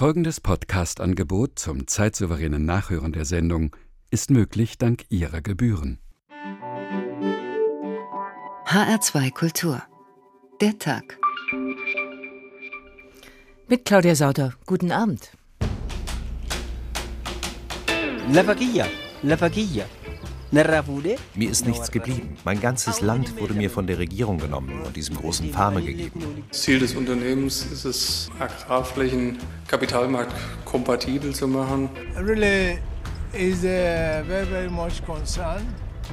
Folgendes Podcast-Angebot zum zeitsouveränen Nachhören der Sendung ist möglich dank Ihrer Gebühren. HR2 Kultur. Der Tag. Mit Claudia Sauter. Guten Abend. La vaquilla, la vaquilla. Mir ist nichts geblieben. Mein ganzes Land wurde mir von der Regierung genommen und diesem großen Farmer gegeben. Ziel des Unternehmens ist es, Agrarflächen kapitalmarktkompatibel zu machen. Really is uh, very, very much concerned.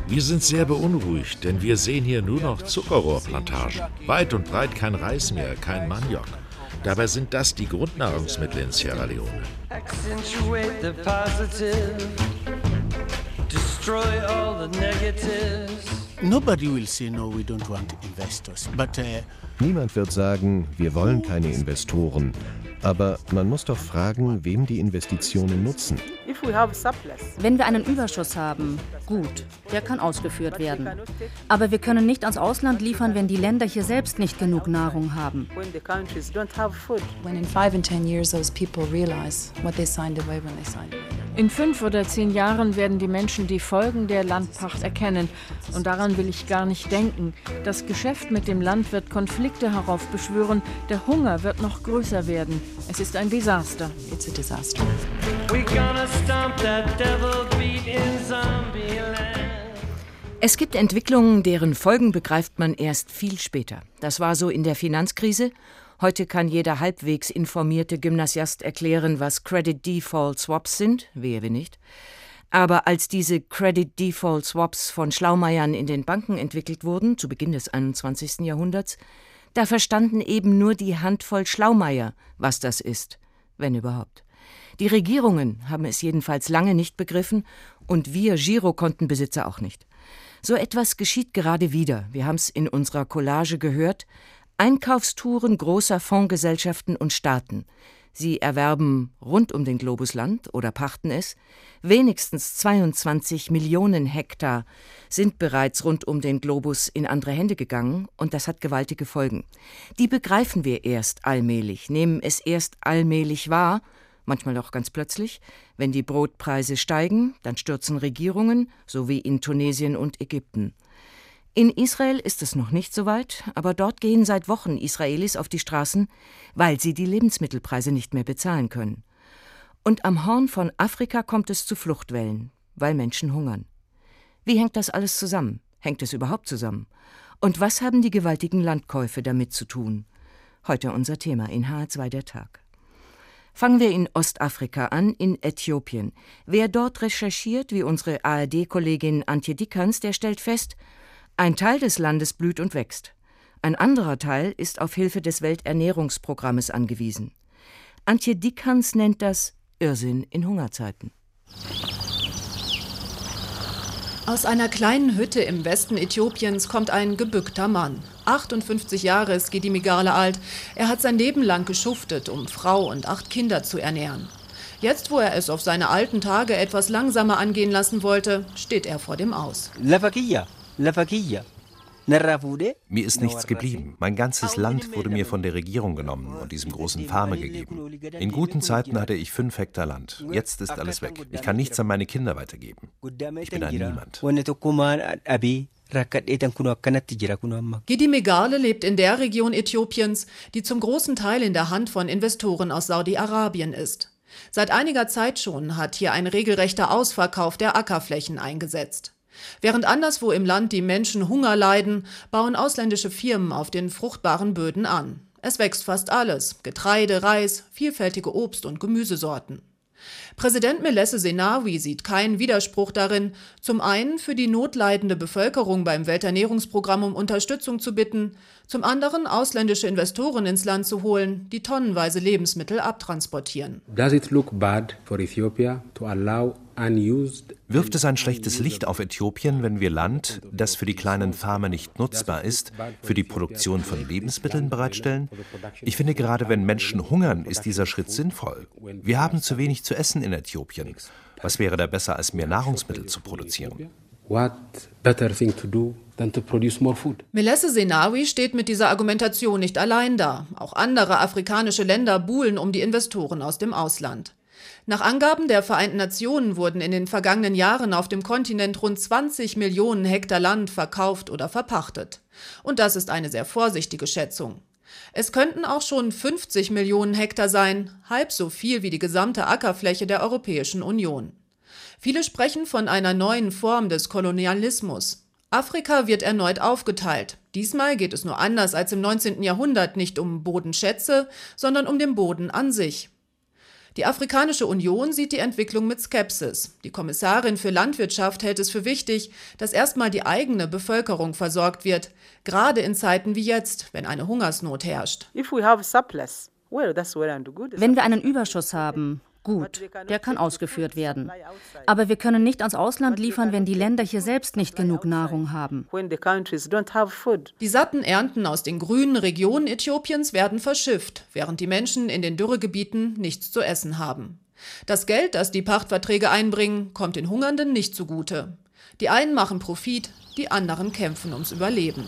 Wir sind sehr beunruhigt, denn wir sehen hier nur noch Zuckerrohrplantagen. Weit und breit kein Reis mehr, kein Maniok. Dabei sind das die Grundnahrungsmittel in Sierra Leone. Accentuate the positive. Destroy all the negatives. Nobody will say no, we don't want investors. But uh, Niemand wird sagen, wir wollen keine Investoren. Aber man muss doch fragen, wem die Investitionen nutzen. Wenn wir einen Überschuss haben, gut, der kann ausgeführt werden. Aber wir können nicht ans Ausland liefern, wenn die Länder hier selbst nicht genug Nahrung haben. In fünf oder zehn Jahren werden die Menschen die Folgen der Landpacht erkennen. Und daran will ich gar nicht denken. Das Geschäft mit dem Land wird Konflikte heraufbeschwören. Der Hunger wird noch größer werden. Es ist ein Desaster. It's a disaster. Es gibt Entwicklungen, deren Folgen begreift man erst viel später. Das war so in der Finanzkrise. Heute kann jeder halbwegs informierte Gymnasiast erklären, was Credit Default Swaps sind, wehe wir nicht. Aber als diese Credit Default Swaps von Schlaumeiern in den Banken entwickelt wurden, zu Beginn des 21. Jahrhunderts, da verstanden eben nur die Handvoll Schlaumeier, was das ist, wenn überhaupt. Die Regierungen haben es jedenfalls lange nicht begriffen und wir Girokontenbesitzer auch nicht. So etwas geschieht gerade wieder. Wir haben es in unserer Collage gehört. Einkaufstouren großer Fondsgesellschaften und Staaten. Sie erwerben rund um den Globus Land oder pachten es. Wenigstens 22 Millionen Hektar sind bereits rund um den Globus in andere Hände gegangen und das hat gewaltige Folgen. Die begreifen wir erst allmählich, nehmen es erst allmählich wahr manchmal auch ganz plötzlich. Wenn die Brotpreise steigen, dann stürzen Regierungen, so wie in Tunesien und Ägypten. In Israel ist es noch nicht so weit, aber dort gehen seit Wochen Israelis auf die Straßen, weil sie die Lebensmittelpreise nicht mehr bezahlen können. Und am Horn von Afrika kommt es zu Fluchtwellen, weil Menschen hungern. Wie hängt das alles zusammen? Hängt es überhaupt zusammen? Und was haben die gewaltigen Landkäufe damit zu tun? Heute unser Thema in H2 der Tag. Fangen wir in Ostafrika an, in Äthiopien. Wer dort recherchiert, wie unsere ARD-Kollegin Antje Dickhans, der stellt fest, ein Teil des Landes blüht und wächst. Ein anderer Teil ist auf Hilfe des Welternährungsprogrammes angewiesen. Antje Dickhans nennt das Irrsinn in Hungerzeiten. Aus einer kleinen Hütte im Westen Äthiopiens kommt ein gebückter Mann. 58 Jahre ist Gedi Migale alt. Er hat sein Leben lang geschuftet, um Frau und acht Kinder zu ernähren. Jetzt, wo er es auf seine alten Tage etwas langsamer angehen lassen wollte, steht er vor dem Aus. Vaquilla. Mir ist nichts geblieben. Mein ganzes Land wurde mir von der Regierung genommen und diesem großen Farmer gegeben. In guten Zeiten hatte ich fünf Hektar Land. Jetzt ist alles weg. Ich kann nichts an meine Kinder weitergeben. Ich bin ein Niemand. Gidi Megale lebt in der Region Äthiopiens, die zum großen Teil in der Hand von Investoren aus Saudi-Arabien ist. Seit einiger Zeit schon hat hier ein regelrechter Ausverkauf der Ackerflächen eingesetzt. Während anderswo im Land die Menschen Hunger leiden, bauen ausländische Firmen auf den fruchtbaren Böden an. Es wächst fast alles Getreide, Reis, vielfältige Obst- und Gemüsesorten. Präsident Melesse Senawi sieht keinen Widerspruch darin, zum einen für die notleidende Bevölkerung beim Welternährungsprogramm um Unterstützung zu bitten, zum anderen ausländische Investoren ins Land zu holen, die tonnenweise Lebensmittel abtransportieren. Does it look bad for Ethiopia to allow Wirft es ein schlechtes Licht auf Äthiopien, wenn wir Land, das für die kleinen Farmer nicht nutzbar ist, für die Produktion von Lebensmitteln bereitstellen? Ich finde, gerade wenn Menschen hungern, ist dieser Schritt sinnvoll. Wir haben zu wenig zu essen in Äthiopien. Was wäre da besser, als mehr Nahrungsmittel zu produzieren? What better thing to do than to produce more food? Melesse Senawi steht mit dieser Argumentation nicht allein da. Auch andere afrikanische Länder buhlen um die Investoren aus dem Ausland. Nach Angaben der Vereinten Nationen wurden in den vergangenen Jahren auf dem Kontinent rund 20 Millionen Hektar Land verkauft oder verpachtet. Und das ist eine sehr vorsichtige Schätzung. Es könnten auch schon 50 Millionen Hektar sein, halb so viel wie die gesamte Ackerfläche der Europäischen Union. Viele sprechen von einer neuen Form des Kolonialismus. Afrika wird erneut aufgeteilt. Diesmal geht es nur anders als im 19. Jahrhundert nicht um Bodenschätze, sondern um den Boden an sich. Die Afrikanische Union sieht die Entwicklung mit Skepsis. Die Kommissarin für Landwirtschaft hält es für wichtig, dass erstmal die eigene Bevölkerung versorgt wird, gerade in Zeiten wie jetzt, wenn eine Hungersnot herrscht. Wenn wir einen Überschuss haben, Gut, der kann ausgeführt werden. Aber wir können nicht ans Ausland liefern, wenn die Länder hier selbst nicht genug Nahrung haben. Die satten Ernten aus den grünen Regionen Äthiopiens werden verschifft, während die Menschen in den Dürregebieten nichts zu essen haben. Das Geld, das die Pachtverträge einbringen, kommt den Hungernden nicht zugute. Die einen machen Profit, die anderen kämpfen ums Überleben.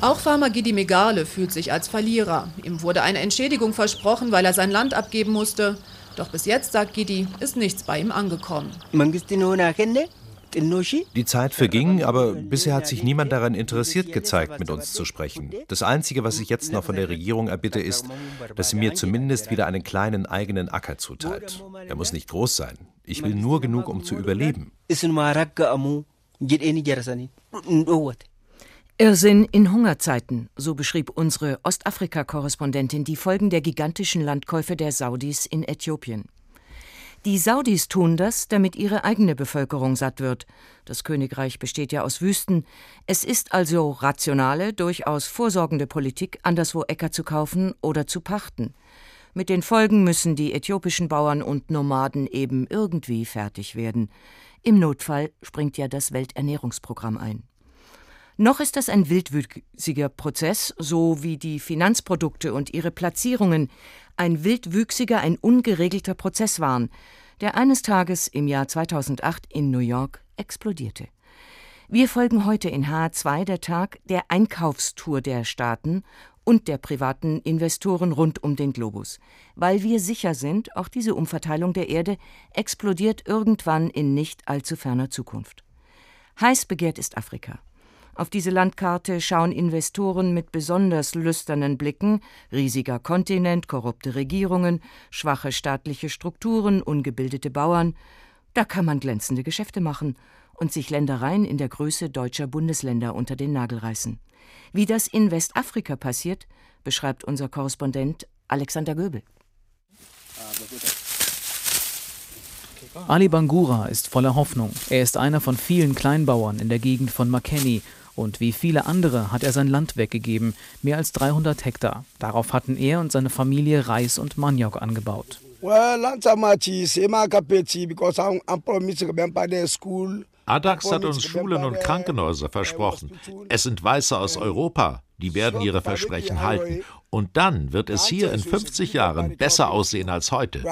Auch Farmer Gidi Megale fühlt sich als Verlierer. Ihm wurde eine Entschädigung versprochen, weil er sein Land abgeben musste. Doch bis jetzt, sagt Gidi, ist nichts bei ihm angekommen. Die Zeit verging, aber bisher hat sich niemand daran interessiert gezeigt, mit uns zu sprechen. Das Einzige, was ich jetzt noch von der Regierung erbitte, ist, dass sie mir zumindest wieder einen kleinen eigenen Acker zuteilt. Er muss nicht groß sein. Ich will nur genug, um zu überleben. Irrsinn in Hungerzeiten, so beschrieb unsere Ostafrika-Korrespondentin die Folgen der gigantischen Landkäufe der Saudis in Äthiopien. Die Saudis tun das, damit ihre eigene Bevölkerung satt wird. Das Königreich besteht ja aus Wüsten. Es ist also rationale, durchaus vorsorgende Politik, anderswo Äcker zu kaufen oder zu pachten. Mit den Folgen müssen die äthiopischen Bauern und Nomaden eben irgendwie fertig werden. Im Notfall springt ja das Welternährungsprogramm ein. Noch ist das ein wildwüchsiger Prozess, so wie die Finanzprodukte und ihre Platzierungen ein wildwüchsiger, ein ungeregelter Prozess waren, der eines Tages im Jahr 2008 in New York explodierte. Wir folgen heute in H2 der Tag der Einkaufstour der Staaten und der privaten Investoren rund um den Globus, weil wir sicher sind, auch diese Umverteilung der Erde explodiert irgendwann in nicht allzu ferner Zukunft. Heiß begehrt ist Afrika. Auf diese Landkarte schauen Investoren mit besonders lüsternen Blicken, riesiger Kontinent, korrupte Regierungen, schwache staatliche Strukturen, ungebildete Bauern. Da kann man glänzende Geschäfte machen und sich Ländereien in der Größe deutscher Bundesländer unter den Nagel reißen. Wie das in Westafrika passiert, beschreibt unser Korrespondent Alexander Göbel. Ali Bangura ist voller Hoffnung. Er ist einer von vielen Kleinbauern in der Gegend von Makeni und wie viele andere hat er sein Land weggegeben, mehr als 300 Hektar. Darauf hatten er und seine Familie Reis und Maniok angebaut. Adax hat uns Schulen und Krankenhäuser versprochen. Es sind Weiße aus Europa, die werden ihre Versprechen halten. Und dann wird es hier in 50 Jahren besser aussehen als heute.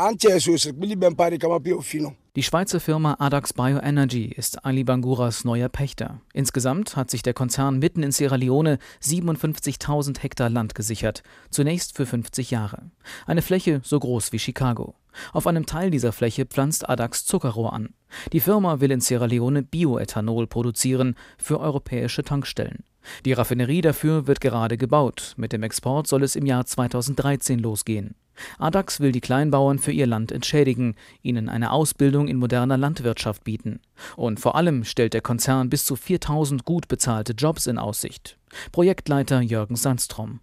Die Schweizer Firma Adax Bioenergy ist Ali Banguras neuer Pächter. Insgesamt hat sich der Konzern mitten in Sierra Leone 57.000 Hektar Land gesichert, zunächst für 50 Jahre. Eine Fläche so groß wie Chicago. Auf einem Teil dieser Fläche pflanzt Adax Zuckerrohr an. Die Firma will in Sierra Leone Bioethanol produzieren für europäische Tankstellen. Die Raffinerie dafür wird gerade gebaut. Mit dem Export soll es im Jahr 2013 losgehen. Adax will die Kleinbauern für ihr Land entschädigen, ihnen eine Ausbildung in moderner Landwirtschaft bieten. Und vor allem stellt der Konzern bis zu 4000 gut bezahlte Jobs in Aussicht. Projektleiter Jürgen Sandstrom.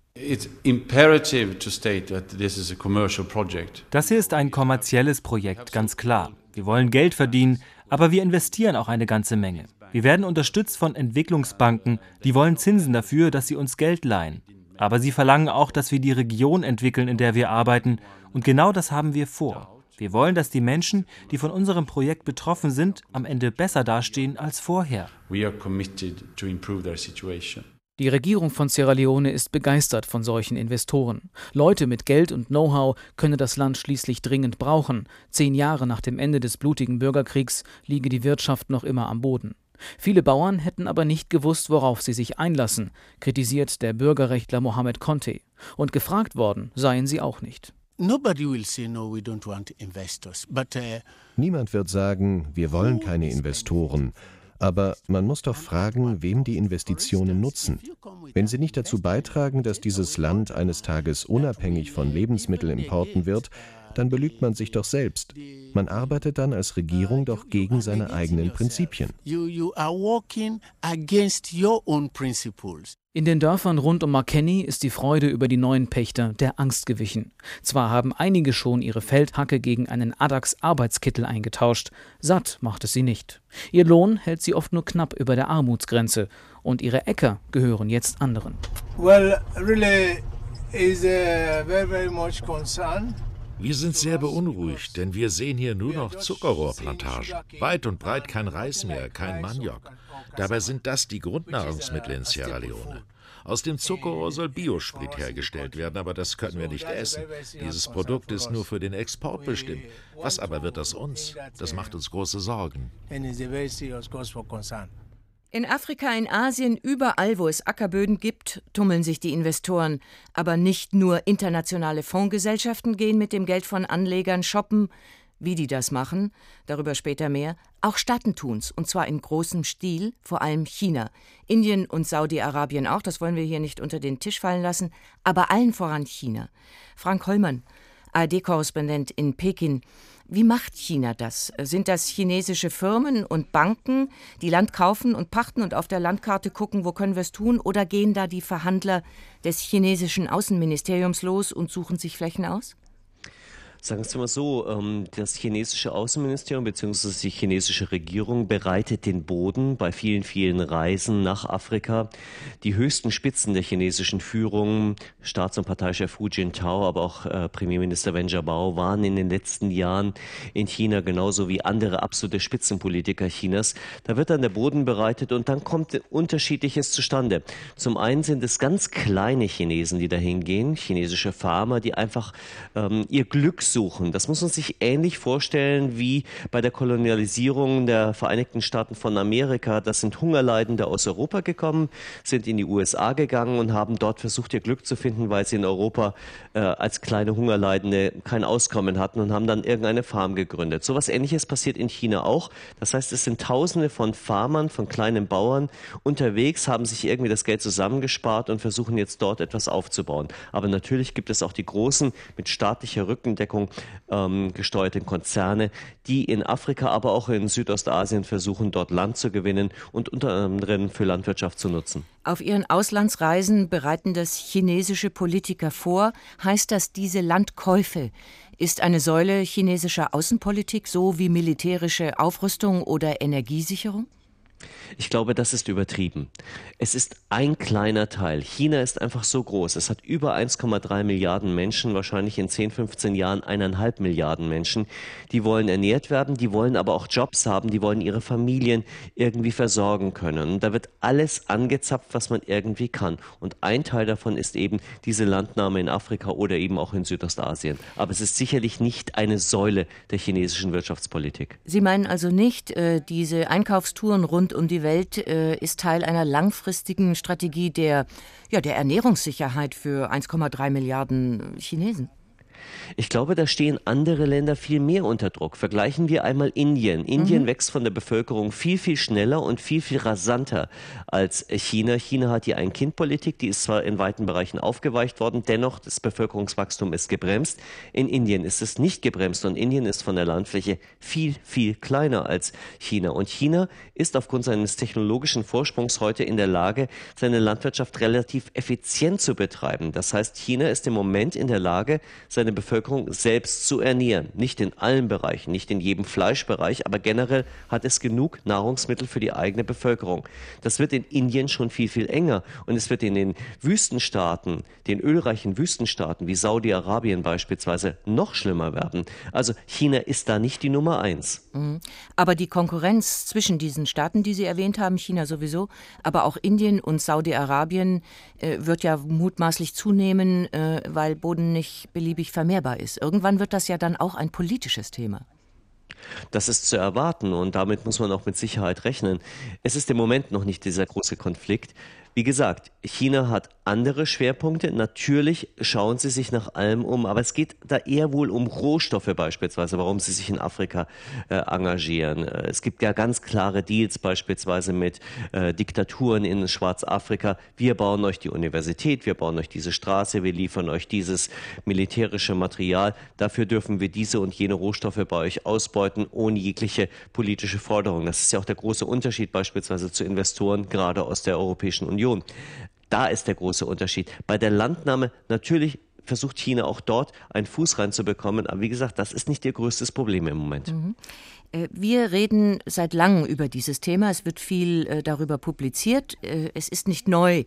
Das hier ist ein kommerzielles Projekt, ganz klar. Wir wollen Geld verdienen, aber wir investieren auch eine ganze Menge. Wir werden unterstützt von Entwicklungsbanken, die wollen Zinsen dafür, dass sie uns Geld leihen. Aber sie verlangen auch, dass wir die Region entwickeln, in der wir arbeiten. Und genau das haben wir vor. Wir wollen, dass die Menschen, die von unserem Projekt betroffen sind, am Ende besser dastehen als vorher. Die Regierung von Sierra Leone ist begeistert von solchen Investoren. Leute mit Geld und Know-how könne das Land schließlich dringend brauchen. Zehn Jahre nach dem Ende des blutigen Bürgerkriegs liege die Wirtschaft noch immer am Boden. Viele Bauern hätten aber nicht gewusst, worauf sie sich einlassen, kritisiert der Bürgerrechtler Mohamed Conte. Und gefragt worden seien sie auch nicht. Uh, Niemand wird sagen, wir wollen keine Investoren. Aber man muss doch fragen, wem die Investitionen nutzen. Wenn sie nicht dazu beitragen, dass dieses Land eines Tages unabhängig von Lebensmittelimporten wird, dann belügt man sich doch selbst. Man arbeitet dann als Regierung doch gegen seine eigenen Prinzipien. In den Dörfern rund um Makeni ist die Freude über die neuen Pächter der Angst gewichen. Zwar haben einige schon ihre Feldhacke gegen einen Adax-Arbeitskittel eingetauscht, satt macht es sie nicht. Ihr Lohn hält sie oft nur knapp über der Armutsgrenze und ihre Äcker gehören jetzt anderen. Well, really is uh, very, very much concerned. Wir sind sehr beunruhigt, denn wir sehen hier nur noch Zuckerrohrplantagen. Weit und breit kein Reis mehr, kein Maniok. Dabei sind das die Grundnahrungsmittel in Sierra Leone. Aus dem Zuckerrohr soll Biosprit hergestellt werden, aber das können wir nicht essen. Dieses Produkt ist nur für den Export bestimmt. Was aber wird das uns? Das macht uns große Sorgen. In Afrika, in Asien, überall, wo es Ackerböden gibt, tummeln sich die Investoren. Aber nicht nur internationale Fondsgesellschaften gehen mit dem Geld von Anlegern shoppen. Wie die das machen, darüber später mehr. Auch Staaten tun's, und zwar in großem Stil, vor allem China. Indien und Saudi-Arabien auch, das wollen wir hier nicht unter den Tisch fallen lassen, aber allen voran China. Frank Hollmann, ARD-Korrespondent in Peking. Wie macht China das? Sind das chinesische Firmen und Banken, die Land kaufen und pachten und auf der Landkarte gucken, wo können wir es tun? Oder gehen da die Verhandler des chinesischen Außenministeriums los und suchen sich Flächen aus? Sagen es mal so, ähm, das chinesische Außenministerium bzw. die chinesische Regierung bereitet den Boden bei vielen, vielen Reisen nach Afrika. Die höchsten Spitzen der chinesischen Führung, Staats- und Parteichef Hu Jintao, aber auch äh, Premierminister Wen Jiabao, waren in den letzten Jahren in China genauso wie andere absolute Spitzenpolitiker Chinas. Da wird dann der Boden bereitet und dann kommt Unterschiedliches zustande. Zum einen sind es ganz kleine Chinesen, die dahin gehen, chinesische Farmer, die einfach ähm, ihr Glück suchen. Das muss man sich ähnlich vorstellen wie bei der Kolonialisierung der Vereinigten Staaten von Amerika. Das sind Hungerleidende aus Europa gekommen, sind in die USA gegangen und haben dort versucht, ihr Glück zu finden, weil sie in Europa äh, als kleine Hungerleidende kein Auskommen hatten und haben dann irgendeine Farm gegründet. So etwas Ähnliches passiert in China auch. Das heißt, es sind Tausende von Farmern, von kleinen Bauern unterwegs, haben sich irgendwie das Geld zusammengespart und versuchen jetzt dort etwas aufzubauen. Aber natürlich gibt es auch die großen mit staatlicher Rückendeckung Regierung ähm, gesteuerten Konzerne, die in Afrika, aber auch in Südostasien versuchen, dort Land zu gewinnen und unter anderem für Landwirtschaft zu nutzen. Auf ihren Auslandsreisen bereiten das chinesische Politiker vor. Heißt das, diese Landkäufe ist eine Säule chinesischer Außenpolitik, so wie militärische Aufrüstung oder Energiesicherung? Ich glaube, das ist übertrieben. Es ist ein kleiner Teil. China ist einfach so groß. Es hat über 1,3 Milliarden Menschen, wahrscheinlich in 10, 15 Jahren eineinhalb Milliarden Menschen. Die wollen ernährt werden, die wollen aber auch Jobs haben, die wollen ihre Familien irgendwie versorgen können. Und da wird alles angezapft, was man irgendwie kann. Und ein Teil davon ist eben diese Landnahme in Afrika oder eben auch in Südostasien. Aber es ist sicherlich nicht eine Säule der chinesischen Wirtschaftspolitik. Sie meinen also nicht, äh, diese Einkaufstouren rund um die Welt äh, ist Teil einer langfristigen Strategie der, ja, der Ernährungssicherheit für 1,3 Milliarden Chinesen. Ich glaube, da stehen andere Länder viel mehr unter Druck. Vergleichen wir einmal Indien. Indien mhm. wächst von der Bevölkerung viel, viel schneller und viel, viel rasanter als China. China hat hier ein Kindpolitik, die ist zwar in weiten Bereichen aufgeweicht worden, dennoch das Bevölkerungswachstum ist gebremst. In Indien ist es nicht gebremst und Indien ist von der Landfläche viel, viel kleiner als China. Und China ist aufgrund seines technologischen Vorsprungs heute in der Lage, seine Landwirtschaft relativ effizient zu betreiben. Das heißt, China ist im Moment in der Lage, seine eigene Bevölkerung selbst zu ernähren. Nicht in allen Bereichen, nicht in jedem Fleischbereich, aber generell hat es genug Nahrungsmittel für die eigene Bevölkerung. Das wird in Indien schon viel, viel enger und es wird in den Wüstenstaaten, den ölreichen Wüstenstaaten wie Saudi-Arabien beispielsweise noch schlimmer werden. Also China ist da nicht die Nummer eins. Mhm. Aber die Konkurrenz zwischen diesen Staaten, die Sie erwähnt haben, China sowieso, aber auch Indien und Saudi-Arabien, äh, wird ja mutmaßlich zunehmen, äh, weil Boden nicht beliebig vermehrbar ist. Irgendwann wird das ja dann auch ein politisches Thema. Das ist zu erwarten und damit muss man auch mit Sicherheit rechnen. Es ist im Moment noch nicht dieser große Konflikt. Wie gesagt, China hat andere Schwerpunkte. Natürlich schauen sie sich nach allem um, aber es geht da eher wohl um Rohstoffe beispielsweise, warum sie sich in Afrika äh, engagieren. Äh, es gibt ja ganz klare Deals beispielsweise mit äh, Diktaturen in Schwarzafrika. Wir bauen euch die Universität, wir bauen euch diese Straße, wir liefern euch dieses militärische Material. Dafür dürfen wir diese und jene Rohstoffe bei euch ausbeuten, ohne jegliche politische Forderung. Das ist ja auch der große Unterschied beispielsweise zu Investoren, gerade aus der Europäischen Union. Union. Da ist der große Unterschied. Bei der Landnahme natürlich versucht China auch dort einen Fuß reinzubekommen. Aber wie gesagt, das ist nicht ihr größtes Problem im Moment. Mhm. Äh, wir reden seit langem über dieses Thema. Es wird viel äh, darüber publiziert. Äh, es ist nicht neu.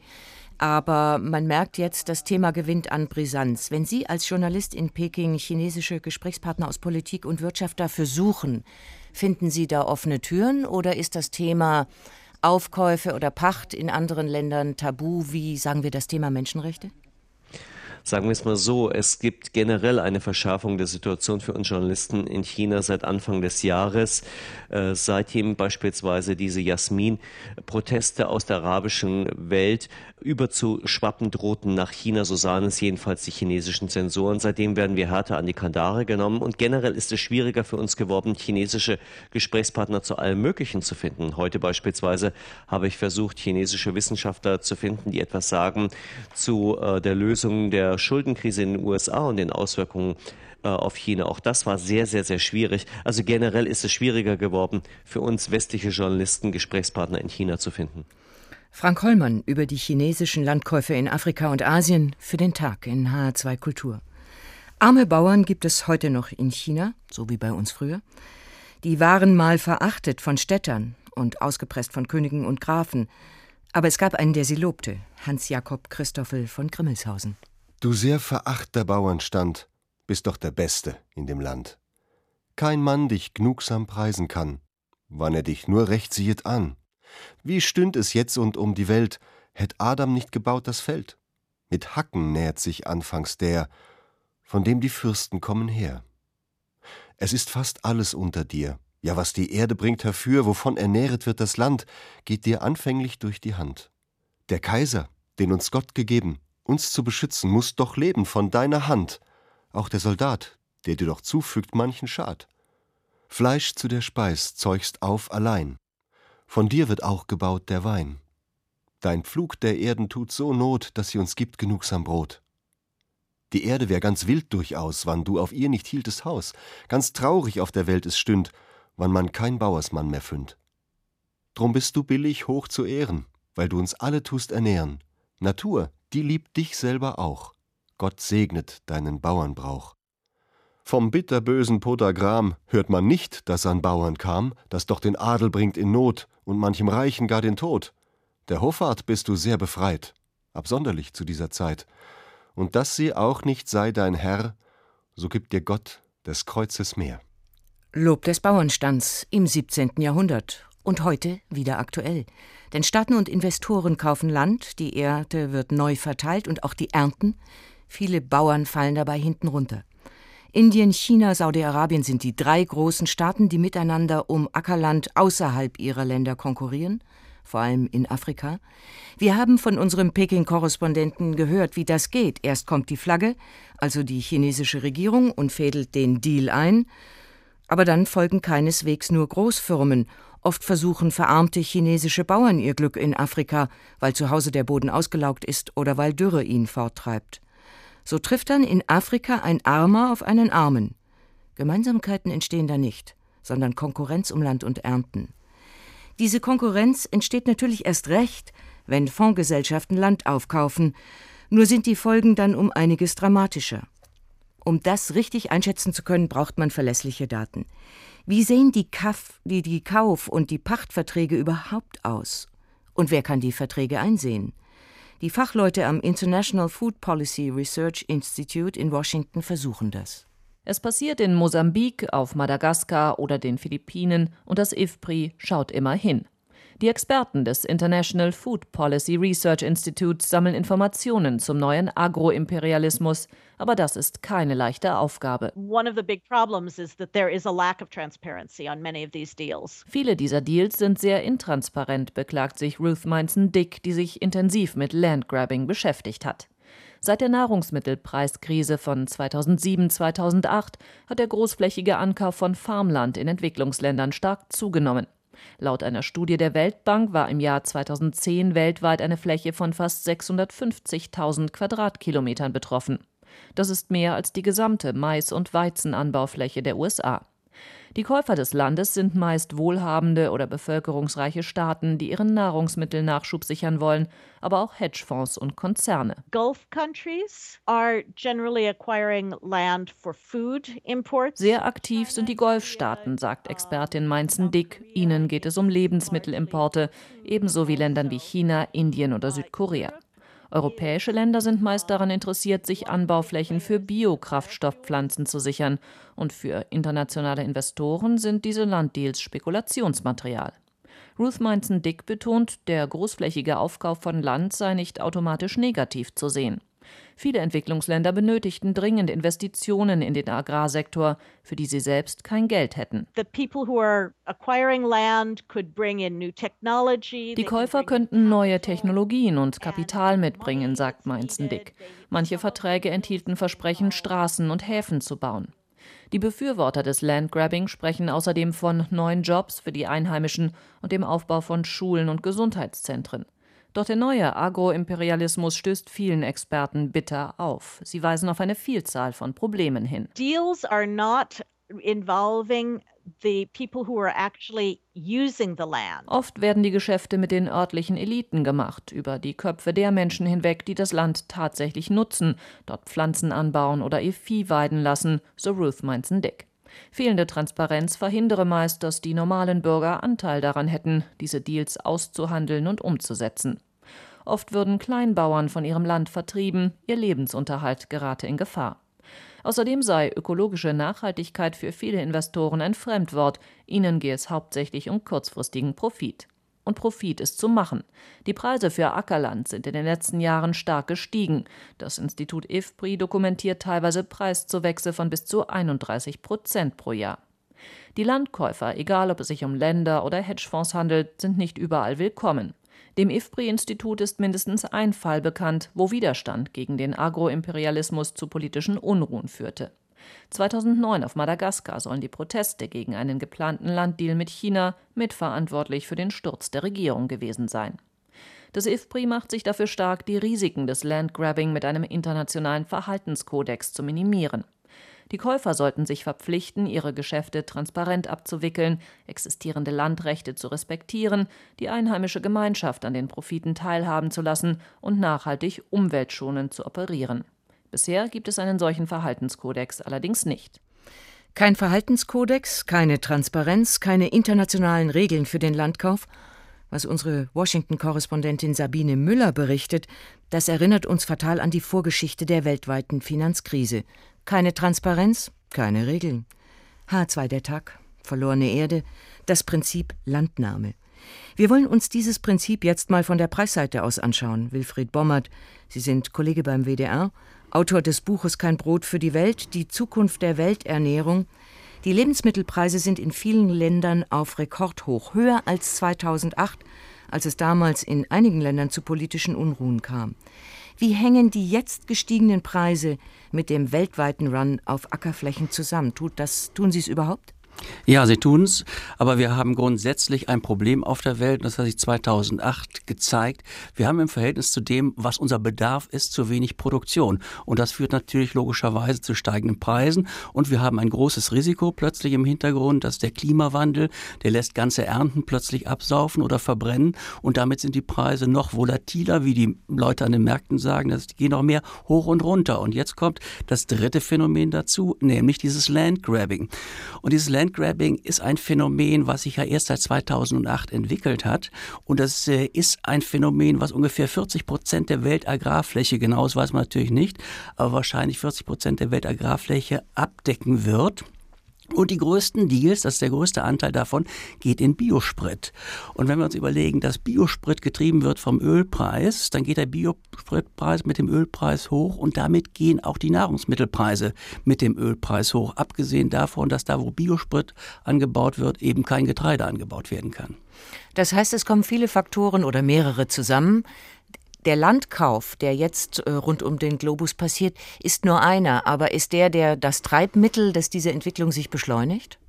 Aber man merkt jetzt, das Thema gewinnt an Brisanz. Wenn Sie als Journalist in Peking chinesische Gesprächspartner aus Politik und Wirtschaft dafür suchen, finden Sie da offene Türen oder ist das Thema Aufkäufe oder Pacht in anderen Ländern tabu, wie sagen wir das Thema Menschenrechte? Sagen wir es mal so, es gibt generell eine Verschärfung der Situation für uns Journalisten in China seit Anfang des Jahres. Äh, seitdem beispielsweise diese Jasmin-Proteste aus der arabischen Welt überzuschwappen drohten nach China, so sahen es jedenfalls die chinesischen Zensoren. Seitdem werden wir härter an die Kandare genommen und generell ist es schwieriger für uns geworden, chinesische Gesprächspartner zu allem Möglichen zu finden. Heute beispielsweise habe ich versucht, chinesische Wissenschaftler zu finden, die etwas sagen zu äh, der Lösung der Schuldenkrise in den USA und den Auswirkungen äh, auf China. Auch das war sehr, sehr, sehr schwierig. Also generell ist es schwieriger geworden, für uns westliche Journalisten Gesprächspartner in China zu finden. Frank Hollmann über die chinesischen Landkäufe in Afrika und Asien für den Tag in HR2 Kultur. Arme Bauern gibt es heute noch in China, so wie bei uns früher. Die waren mal verachtet von Städtern und ausgepresst von Königen und Grafen. Aber es gab einen, der sie lobte, Hans Jakob Christoffel von Grimmelshausen. Du sehr verachter Bauernstand, bist doch der Beste in dem Land. Kein Mann dich gnugsam preisen kann, wann er dich nur recht siehet an. Wie stünd es jetzt und um die Welt, hätt Adam nicht gebaut das Feld? Mit Hacken nährt sich anfangs der, von dem die Fürsten kommen her. Es ist fast alles unter dir, ja, was die Erde bringt herfür, wovon ernähret wird das Land, geht dir anfänglich durch die Hand. Der Kaiser, den uns Gott gegeben, uns zu beschützen, muss doch leben von deiner Hand, auch der Soldat, der dir doch zufügt manchen Schad. Fleisch zu der Speis zeugst auf allein, von dir wird auch gebaut der Wein. Dein Pflug der Erden tut so Not, dass sie uns gibt genugsam Brot. Die Erde wär ganz wild durchaus, wann du auf ihr nicht hieltest Haus, ganz traurig auf der Welt es stünd, wann man kein Bauersmann mehr fündt. Drum bist du billig hoch zu ehren, weil du uns alle tust ernähren. Natur, die liebt dich selber auch. Gott segnet deinen Bauernbrauch. Vom bitterbösen Podagram hört man nicht, dass an Bauern kam, das doch den Adel bringt in Not und manchem Reichen gar den Tod. Der Hoffart bist du sehr befreit, absonderlich zu dieser Zeit. Und dass sie auch nicht sei dein Herr, so gibt dir Gott des Kreuzes mehr. Lob des Bauernstands im 17. Jahrhundert und heute wieder aktuell. Denn Staaten und Investoren kaufen Land, die Erde wird neu verteilt und auch die Ernten. Viele Bauern fallen dabei hinten runter. Indien, China, Saudi-Arabien sind die drei großen Staaten, die miteinander um Ackerland außerhalb ihrer Länder konkurrieren, vor allem in Afrika. Wir haben von unserem Peking-Korrespondenten gehört, wie das geht. Erst kommt die Flagge, also die chinesische Regierung, und fädelt den Deal ein. Aber dann folgen keineswegs nur Großfirmen. Oft versuchen verarmte chinesische Bauern ihr Glück in Afrika, weil zu Hause der Boden ausgelaugt ist oder weil Dürre ihn forttreibt. So trifft dann in Afrika ein Armer auf einen Armen. Gemeinsamkeiten entstehen da nicht, sondern Konkurrenz um Land und Ernten. Diese Konkurrenz entsteht natürlich erst recht, wenn Fondsgesellschaften Land aufkaufen, nur sind die Folgen dann um einiges dramatischer. Um das richtig einschätzen zu können, braucht man verlässliche Daten. Wie sehen die, Kauf, die, die Kauf- und die Pachtverträge überhaupt aus? Und wer kann die Verträge einsehen? Die Fachleute am International Food Policy Research Institute in Washington versuchen das. Es passiert in Mosambik, auf Madagaskar oder den Philippinen und das IFPRI schaut immer hin. Die Experten des International Food Policy Research Institute sammeln Informationen zum neuen Agroimperialismus, aber das ist keine leichte Aufgabe. Viele dieser Deals sind sehr intransparent, beklagt sich Ruth Meinson Dick, die sich intensiv mit Landgrabbing beschäftigt hat. Seit der Nahrungsmittelpreiskrise von 2007-2008 hat der großflächige Ankauf von Farmland in Entwicklungsländern stark zugenommen. Laut einer Studie der Weltbank war im Jahr 2010 weltweit eine Fläche von fast 650.000 Quadratkilometern betroffen. Das ist mehr als die gesamte Mais- und Weizenanbaufläche der USA. Die Käufer des Landes sind meist wohlhabende oder bevölkerungsreiche Staaten, die ihren Nahrungsmittelnachschub sichern wollen, aber auch Hedgefonds und Konzerne. Gulf countries are generally acquiring land for food imports. Sehr aktiv sind die Golfstaaten, sagt Expertin Mainzen Dick. Ihnen geht es um Lebensmittelimporte, ebenso wie Ländern wie China, Indien oder Südkorea. Europäische Länder sind meist daran interessiert, sich Anbauflächen für Biokraftstoffpflanzen zu sichern, und für internationale Investoren sind diese Landdeals Spekulationsmaterial. Ruth Meinzen-Dick betont, der großflächige Aufkauf von Land sei nicht automatisch negativ zu sehen. Viele Entwicklungsländer benötigten dringend Investitionen in den Agrarsektor, für die sie selbst kein Geld hätten. Die Käufer könnten neue Technologien und Kapital mitbringen, sagt Mainzen-Dick. Manche Verträge enthielten Versprechen, Straßen und Häfen zu bauen. Die Befürworter des Landgrabbing sprechen außerdem von neuen Jobs für die Einheimischen und dem Aufbau von Schulen und Gesundheitszentren. Doch der neue Agroimperialismus stößt vielen Experten bitter auf. Sie weisen auf eine Vielzahl von Problemen hin. Deals are not involving Oft werden die Geschäfte mit den örtlichen Eliten gemacht, über die Köpfe der Menschen hinweg, die das Land tatsächlich nutzen, dort Pflanzen anbauen oder ihr Vieh weiden lassen, so Ruth Meinzen-Dick. Fehlende Transparenz verhindere meist, dass die normalen Bürger Anteil daran hätten, diese Deals auszuhandeln und umzusetzen. Oft würden Kleinbauern von ihrem Land vertrieben, ihr Lebensunterhalt gerate in Gefahr. Außerdem sei ökologische Nachhaltigkeit für viele Investoren ein Fremdwort, ihnen gehe es hauptsächlich um kurzfristigen Profit. Und Profit ist zu machen. Die Preise für Ackerland sind in den letzten Jahren stark gestiegen. Das Institut IFPRI dokumentiert teilweise Preiszuwächse von bis zu 31 Prozent pro Jahr. Die Landkäufer, egal ob es sich um Länder oder Hedgefonds handelt, sind nicht überall willkommen. Dem IFPRI-Institut ist mindestens ein Fall bekannt, wo Widerstand gegen den Agroimperialismus zu politischen Unruhen führte. 2009 auf Madagaskar sollen die Proteste gegen einen geplanten Landdeal mit China mitverantwortlich für den Sturz der Regierung gewesen sein. Das IFPRI macht sich dafür stark, die Risiken des Landgrabbing mit einem internationalen Verhaltenskodex zu minimieren. Die Käufer sollten sich verpflichten, ihre Geschäfte transparent abzuwickeln, existierende Landrechte zu respektieren, die einheimische Gemeinschaft an den Profiten teilhaben zu lassen und nachhaltig umweltschonend zu operieren. Bisher gibt es einen solchen Verhaltenskodex allerdings nicht. Kein Verhaltenskodex, keine Transparenz, keine internationalen Regeln für den Landkauf. Was unsere Washington-Korrespondentin Sabine Müller berichtet, das erinnert uns fatal an die Vorgeschichte der weltweiten Finanzkrise. Keine Transparenz, keine Regeln. H2 der Tag, verlorene Erde, das Prinzip Landnahme. Wir wollen uns dieses Prinzip jetzt mal von der Preisseite aus anschauen. Wilfried Bommert, Sie sind Kollege beim WDR, Autor des Buches Kein Brot für die Welt, die Zukunft der Welternährung. Die Lebensmittelpreise sind in vielen Ländern auf Rekordhoch, höher als 2008, als es damals in einigen Ländern zu politischen Unruhen kam. Wie hängen die jetzt gestiegenen Preise mit dem weltweiten Run auf Ackerflächen zusammen? Tut das, tun sie es überhaupt? Ja, sie tun es, aber wir haben grundsätzlich ein Problem auf der Welt. Das hat sich 2008 gezeigt. Wir haben im Verhältnis zu dem, was unser Bedarf ist, zu wenig Produktion. Und das führt natürlich logischerweise zu steigenden Preisen. Und wir haben ein großes Risiko plötzlich im Hintergrund, dass der Klimawandel, der lässt ganze Ernten plötzlich absaufen oder verbrennen. Und damit sind die Preise noch volatiler, wie die Leute an den Märkten sagen. Das gehen noch mehr hoch und runter. Und jetzt kommt das dritte Phänomen dazu, nämlich dieses Landgrabbing. Und dieses Landgrabbing Landgrabbing ist ein Phänomen, was sich ja erst seit 2008 entwickelt hat. Und das äh, ist ein Phänomen, was ungefähr 40 Prozent der Weltagrarfläche, genau das weiß man natürlich nicht, aber wahrscheinlich 40 Prozent der Weltagrarfläche abdecken wird. Und die größten Deals, das ist der größte Anteil davon, geht in Biosprit. Und wenn wir uns überlegen, dass Biosprit getrieben wird vom Ölpreis, dann geht der Biospritpreis mit dem Ölpreis hoch und damit gehen auch die Nahrungsmittelpreise mit dem Ölpreis hoch. Abgesehen davon, dass da, wo Biosprit angebaut wird, eben kein Getreide angebaut werden kann. Das heißt, es kommen viele Faktoren oder mehrere zusammen. Der Landkauf, der jetzt äh, rund um den Globus passiert, ist nur einer, aber ist der, der das Treibmittel, dass diese Entwicklung sich beschleunigt?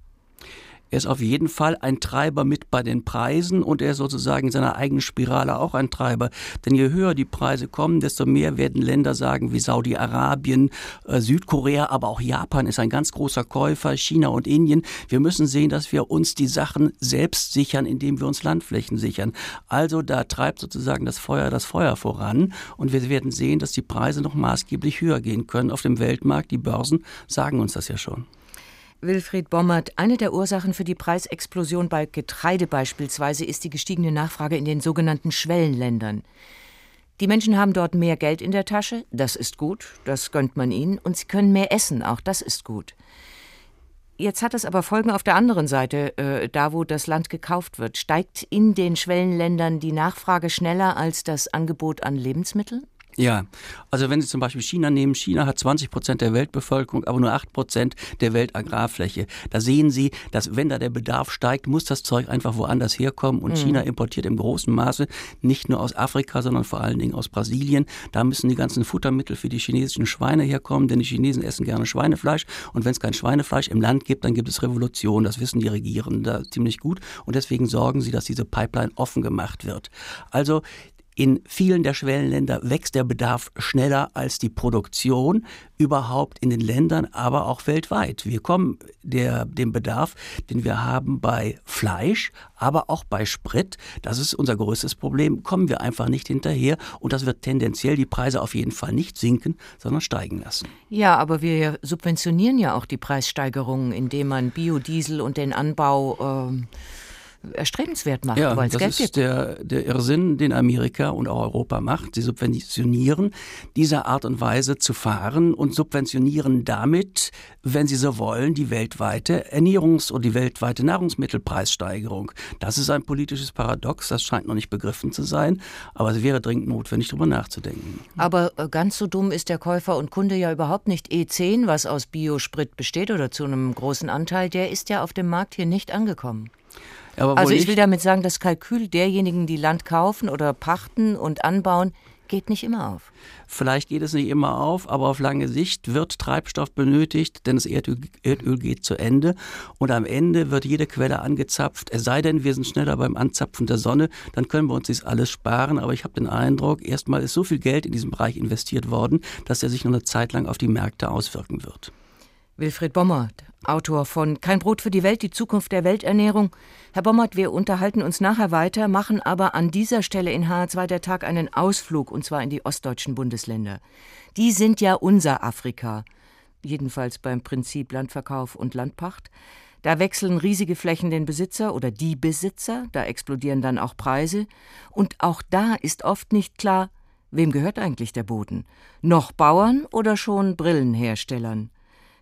Er ist auf jeden Fall ein Treiber mit bei den Preisen und er ist sozusagen in seiner eigenen Spirale auch ein Treiber. Denn je höher die Preise kommen, desto mehr werden Länder sagen wie Saudi-Arabien, äh, Südkorea, aber auch Japan ist ein ganz großer Käufer, China und Indien. Wir müssen sehen, dass wir uns die Sachen selbst sichern, indem wir uns Landflächen sichern. Also da treibt sozusagen das Feuer das Feuer voran und wir werden sehen, dass die Preise noch maßgeblich höher gehen können auf dem Weltmarkt. Die Börsen sagen uns das ja schon. Wilfried Bommert, eine der Ursachen für die Preisexplosion bei Getreide beispielsweise ist die gestiegene Nachfrage in den sogenannten Schwellenländern. Die Menschen haben dort mehr Geld in der Tasche, das ist gut, das gönnt man ihnen, und sie können mehr essen, auch das ist gut. Jetzt hat es aber Folgen auf der anderen Seite, äh, da wo das Land gekauft wird. Steigt in den Schwellenländern die Nachfrage schneller als das Angebot an Lebensmitteln? Ja, also wenn Sie zum Beispiel China nehmen, China hat 20 Prozent der Weltbevölkerung, aber nur 8 Prozent der Weltagrarfläche. Da sehen Sie, dass wenn da der Bedarf steigt, muss das Zeug einfach woanders herkommen und mhm. China importiert im großen Maße nicht nur aus Afrika, sondern vor allen Dingen aus Brasilien. Da müssen die ganzen Futtermittel für die chinesischen Schweine herkommen, denn die Chinesen essen gerne Schweinefleisch und wenn es kein Schweinefleisch im Land gibt, dann gibt es Revolution. Das wissen die Regierenden da ziemlich gut und deswegen sorgen sie, dass diese Pipeline offen gemacht wird. Also in vielen der Schwellenländer wächst der Bedarf schneller als die Produktion überhaupt in den Ländern, aber auch weltweit. Wir kommen der, dem Bedarf, den wir haben bei Fleisch, aber auch bei Sprit, das ist unser größtes Problem, kommen wir einfach nicht hinterher und das wird tendenziell die Preise auf jeden Fall nicht sinken, sondern steigen lassen. Ja, aber wir subventionieren ja auch die Preissteigerungen, indem man Biodiesel und den Anbau äh erstrebenswert macht, ja, weil es Geld gibt. Das ist der, der Irrsinn, den Amerika und auch Europa macht. Sie subventionieren diese Art und Weise zu fahren und subventionieren damit, wenn sie so wollen, die weltweite Ernährungs- und die weltweite Nahrungsmittelpreissteigerung. Das ist ein politisches Paradox, das scheint noch nicht begriffen zu sein, aber es wäre dringend notwendig, darüber nachzudenken. Aber äh, ganz so dumm ist der Käufer und Kunde ja überhaupt nicht. E10, was aus Biosprit besteht oder zu einem großen Anteil, der ist ja auf dem Markt hier nicht angekommen also ich will damit sagen, das Kalkül derjenigen, die Land kaufen oder pachten und anbauen, geht nicht immer auf. Vielleicht geht es nicht immer auf, aber auf lange Sicht wird Treibstoff benötigt, denn das Erdöl, Erdöl, geht zu Ende und am Ende wird jede Quelle angezapft. Es sei denn, wir sind schneller beim Anzapfen der Sonne, dann können wir uns das alles sparen. Aber ich habe den Eindruck, erstmal ist so viel Geld in diesem Bereich investiert worden, dass er sich noch eine Zeit lang auf die Märkte auswirken wird. Wilfried Bommert, Autor von Kein Brot für die Welt, die Zukunft der Welternährung. Herr Bommert, wir unterhalten uns nachher weiter, machen aber an dieser Stelle in H2 der Tag einen Ausflug, und zwar in die ostdeutschen Bundesländer. Die sind ja unser Afrika, jedenfalls beim Prinzip Landverkauf und Landpacht. Da wechseln riesige Flächen den Besitzer oder die Besitzer, da explodieren dann auch Preise. Und auch da ist oft nicht klar, wem gehört eigentlich der Boden? Noch Bauern oder schon Brillenherstellern?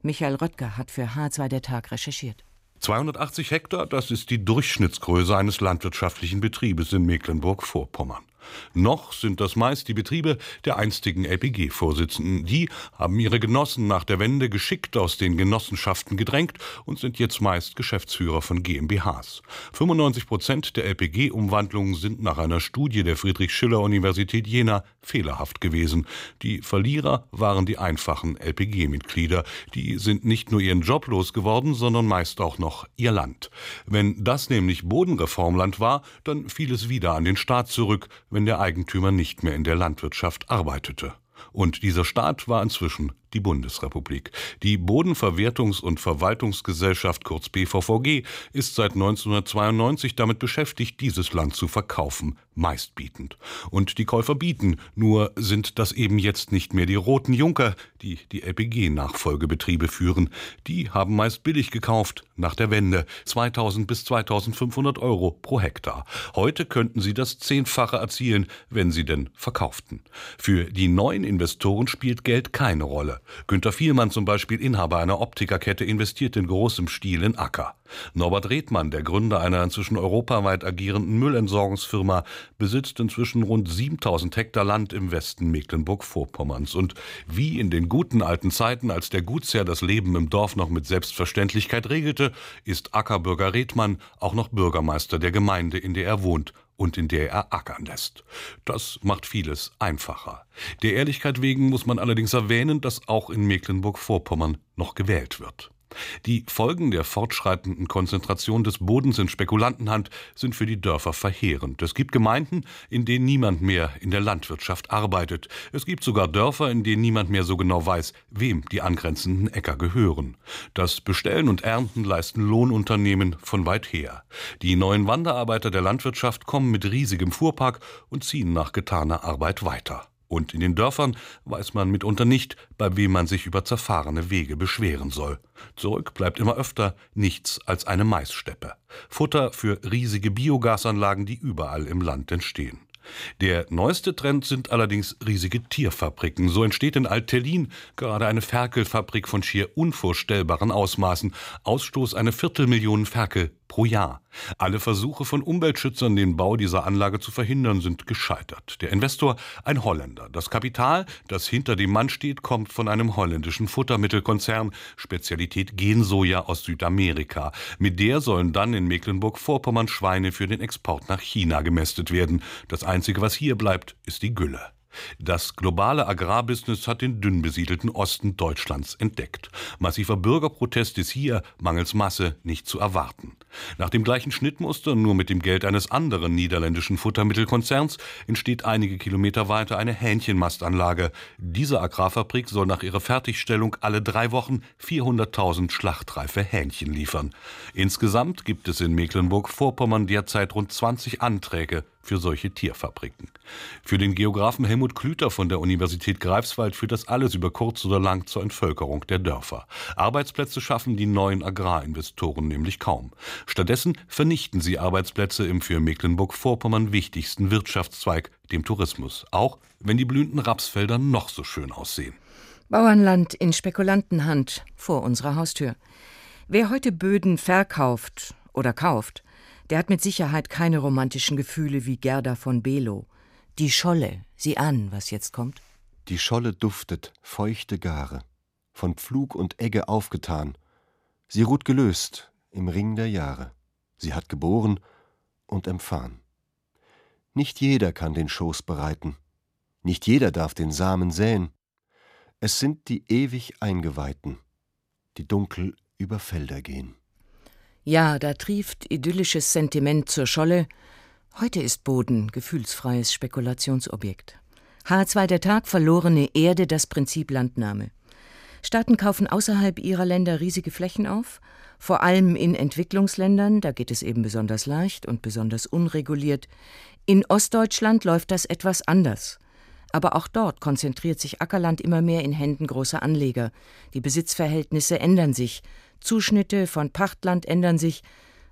Michael Röttger hat für H2 der Tag recherchiert. 280 Hektar, das ist die Durchschnittsgröße eines landwirtschaftlichen Betriebes in Mecklenburg-Vorpommern. Noch sind das meist die Betriebe der einstigen LPG-Vorsitzenden. Die haben ihre Genossen nach der Wende geschickt aus den Genossenschaften gedrängt und sind jetzt meist Geschäftsführer von GmbHs. 95 Prozent der LPG-Umwandlungen sind nach einer Studie der Friedrich-Schiller-Universität Jena fehlerhaft gewesen. Die Verlierer waren die einfachen LPG-Mitglieder. Die sind nicht nur ihren Job losgeworden, sondern meist auch noch ihr Land. Wenn das nämlich Bodenreformland war, dann fiel es wieder an den Staat zurück, wenn der Eigentümer nicht mehr in der Landwirtschaft arbeitete. Und dieser Staat war inzwischen die Bundesrepublik. Die Bodenverwertungs- und Verwaltungsgesellschaft, kurz BVVG, ist seit 1992 damit beschäftigt, dieses Land zu verkaufen, meistbietend. Und die Käufer bieten, nur sind das eben jetzt nicht mehr die roten Junker, die die LPG-Nachfolgebetriebe führen. Die haben meist billig gekauft, nach der Wende, 2000 bis 2500 Euro pro Hektar. Heute könnten sie das Zehnfache erzielen, wenn sie denn verkauften. Für die neuen Investoren spielt Geld keine Rolle. Günter Vielmann zum Beispiel, Inhaber einer Optikerkette, investiert in großem Stil in Acker. Norbert Redmann, der Gründer einer inzwischen europaweit agierenden Müllentsorgungsfirma, besitzt inzwischen rund 7000 Hektar Land im Westen Mecklenburg-Vorpommerns. Und wie in den guten alten Zeiten, als der Gutsherr das Leben im Dorf noch mit Selbstverständlichkeit regelte, ist Ackerbürger Redmann auch noch Bürgermeister der Gemeinde, in der er wohnt und in der er ackern lässt. Das macht vieles einfacher. Der Ehrlichkeit wegen muss man allerdings erwähnen, dass auch in Mecklenburg-Vorpommern noch gewählt wird. Die Folgen der fortschreitenden Konzentration des Bodens in Spekulantenhand sind für die Dörfer verheerend. Es gibt Gemeinden, in denen niemand mehr in der Landwirtschaft arbeitet. Es gibt sogar Dörfer, in denen niemand mehr so genau weiß, wem die angrenzenden Äcker gehören. Das Bestellen und Ernten leisten Lohnunternehmen von weit her. Die neuen Wanderarbeiter der Landwirtschaft kommen mit riesigem Fuhrpark und ziehen nach getaner Arbeit weiter. Und in den Dörfern weiß man mitunter nicht, bei wem man sich über zerfahrene Wege beschweren soll. Zurück bleibt immer öfter nichts als eine Maissteppe. Futter für riesige Biogasanlagen, die überall im Land entstehen. Der neueste Trend sind allerdings riesige Tierfabriken. So entsteht in Alt-Tellin gerade eine Ferkelfabrik von schier unvorstellbaren Ausmaßen. Ausstoß eine Viertelmillion Ferkel pro Jahr. Alle Versuche von Umweltschützern, den Bau dieser Anlage zu verhindern, sind gescheitert. Der Investor ein Holländer. Das Kapital, das hinter dem Mann steht, kommt von einem holländischen Futtermittelkonzern, Spezialität Gensoja aus Südamerika. Mit der sollen dann in Mecklenburg-Vorpommern Schweine für den Export nach China gemästet werden. Das Einzige, was hier bleibt, ist die Gülle. Das globale Agrarbusiness hat den dünn besiedelten Osten Deutschlands entdeckt. Massiver Bürgerprotest ist hier mangels Masse nicht zu erwarten. Nach dem gleichen Schnittmuster, nur mit dem Geld eines anderen niederländischen Futtermittelkonzerns, entsteht einige Kilometer weiter eine Hähnchenmastanlage. Diese Agrarfabrik soll nach ihrer Fertigstellung alle drei Wochen 400.000 schlachtreife Hähnchen liefern. Insgesamt gibt es in Mecklenburg-Vorpommern derzeit rund 20 Anträge für solche Tierfabriken. Für den Geografen Helmut Klüter von der Universität Greifswald führt das alles über kurz oder lang zur Entvölkerung der Dörfer. Arbeitsplätze schaffen die neuen Agrarinvestoren nämlich kaum. Stattdessen vernichten sie Arbeitsplätze im für Mecklenburg-Vorpommern wichtigsten Wirtschaftszweig, dem Tourismus, auch wenn die blühenden Rapsfelder noch so schön aussehen. Bauernland in Spekulantenhand vor unserer Haustür. Wer heute Böden verkauft oder kauft, der hat mit Sicherheit keine romantischen Gefühle wie Gerda von Below. Die Scholle, sieh an, was jetzt kommt. Die Scholle duftet, feuchte Gare, von Pflug und Egge aufgetan. Sie ruht gelöst im Ring der Jahre. Sie hat geboren und empfahen. Nicht jeder kann den Schoß bereiten, nicht jeder darf den Samen säen. Es sind die ewig Eingeweihten, die dunkel über Felder gehen. Ja, da trieft idyllisches Sentiment zur Scholle. Heute ist Boden gefühlsfreies Spekulationsobjekt. H2 der Tag verlorene Erde das Prinzip Landnahme. Staaten kaufen außerhalb ihrer Länder riesige Flächen auf, vor allem in Entwicklungsländern, da geht es eben besonders leicht und besonders unreguliert. In Ostdeutschland läuft das etwas anders. Aber auch dort konzentriert sich Ackerland immer mehr in Händen großer Anleger. Die Besitzverhältnisse ändern sich, Zuschnitte von Pachtland ändern sich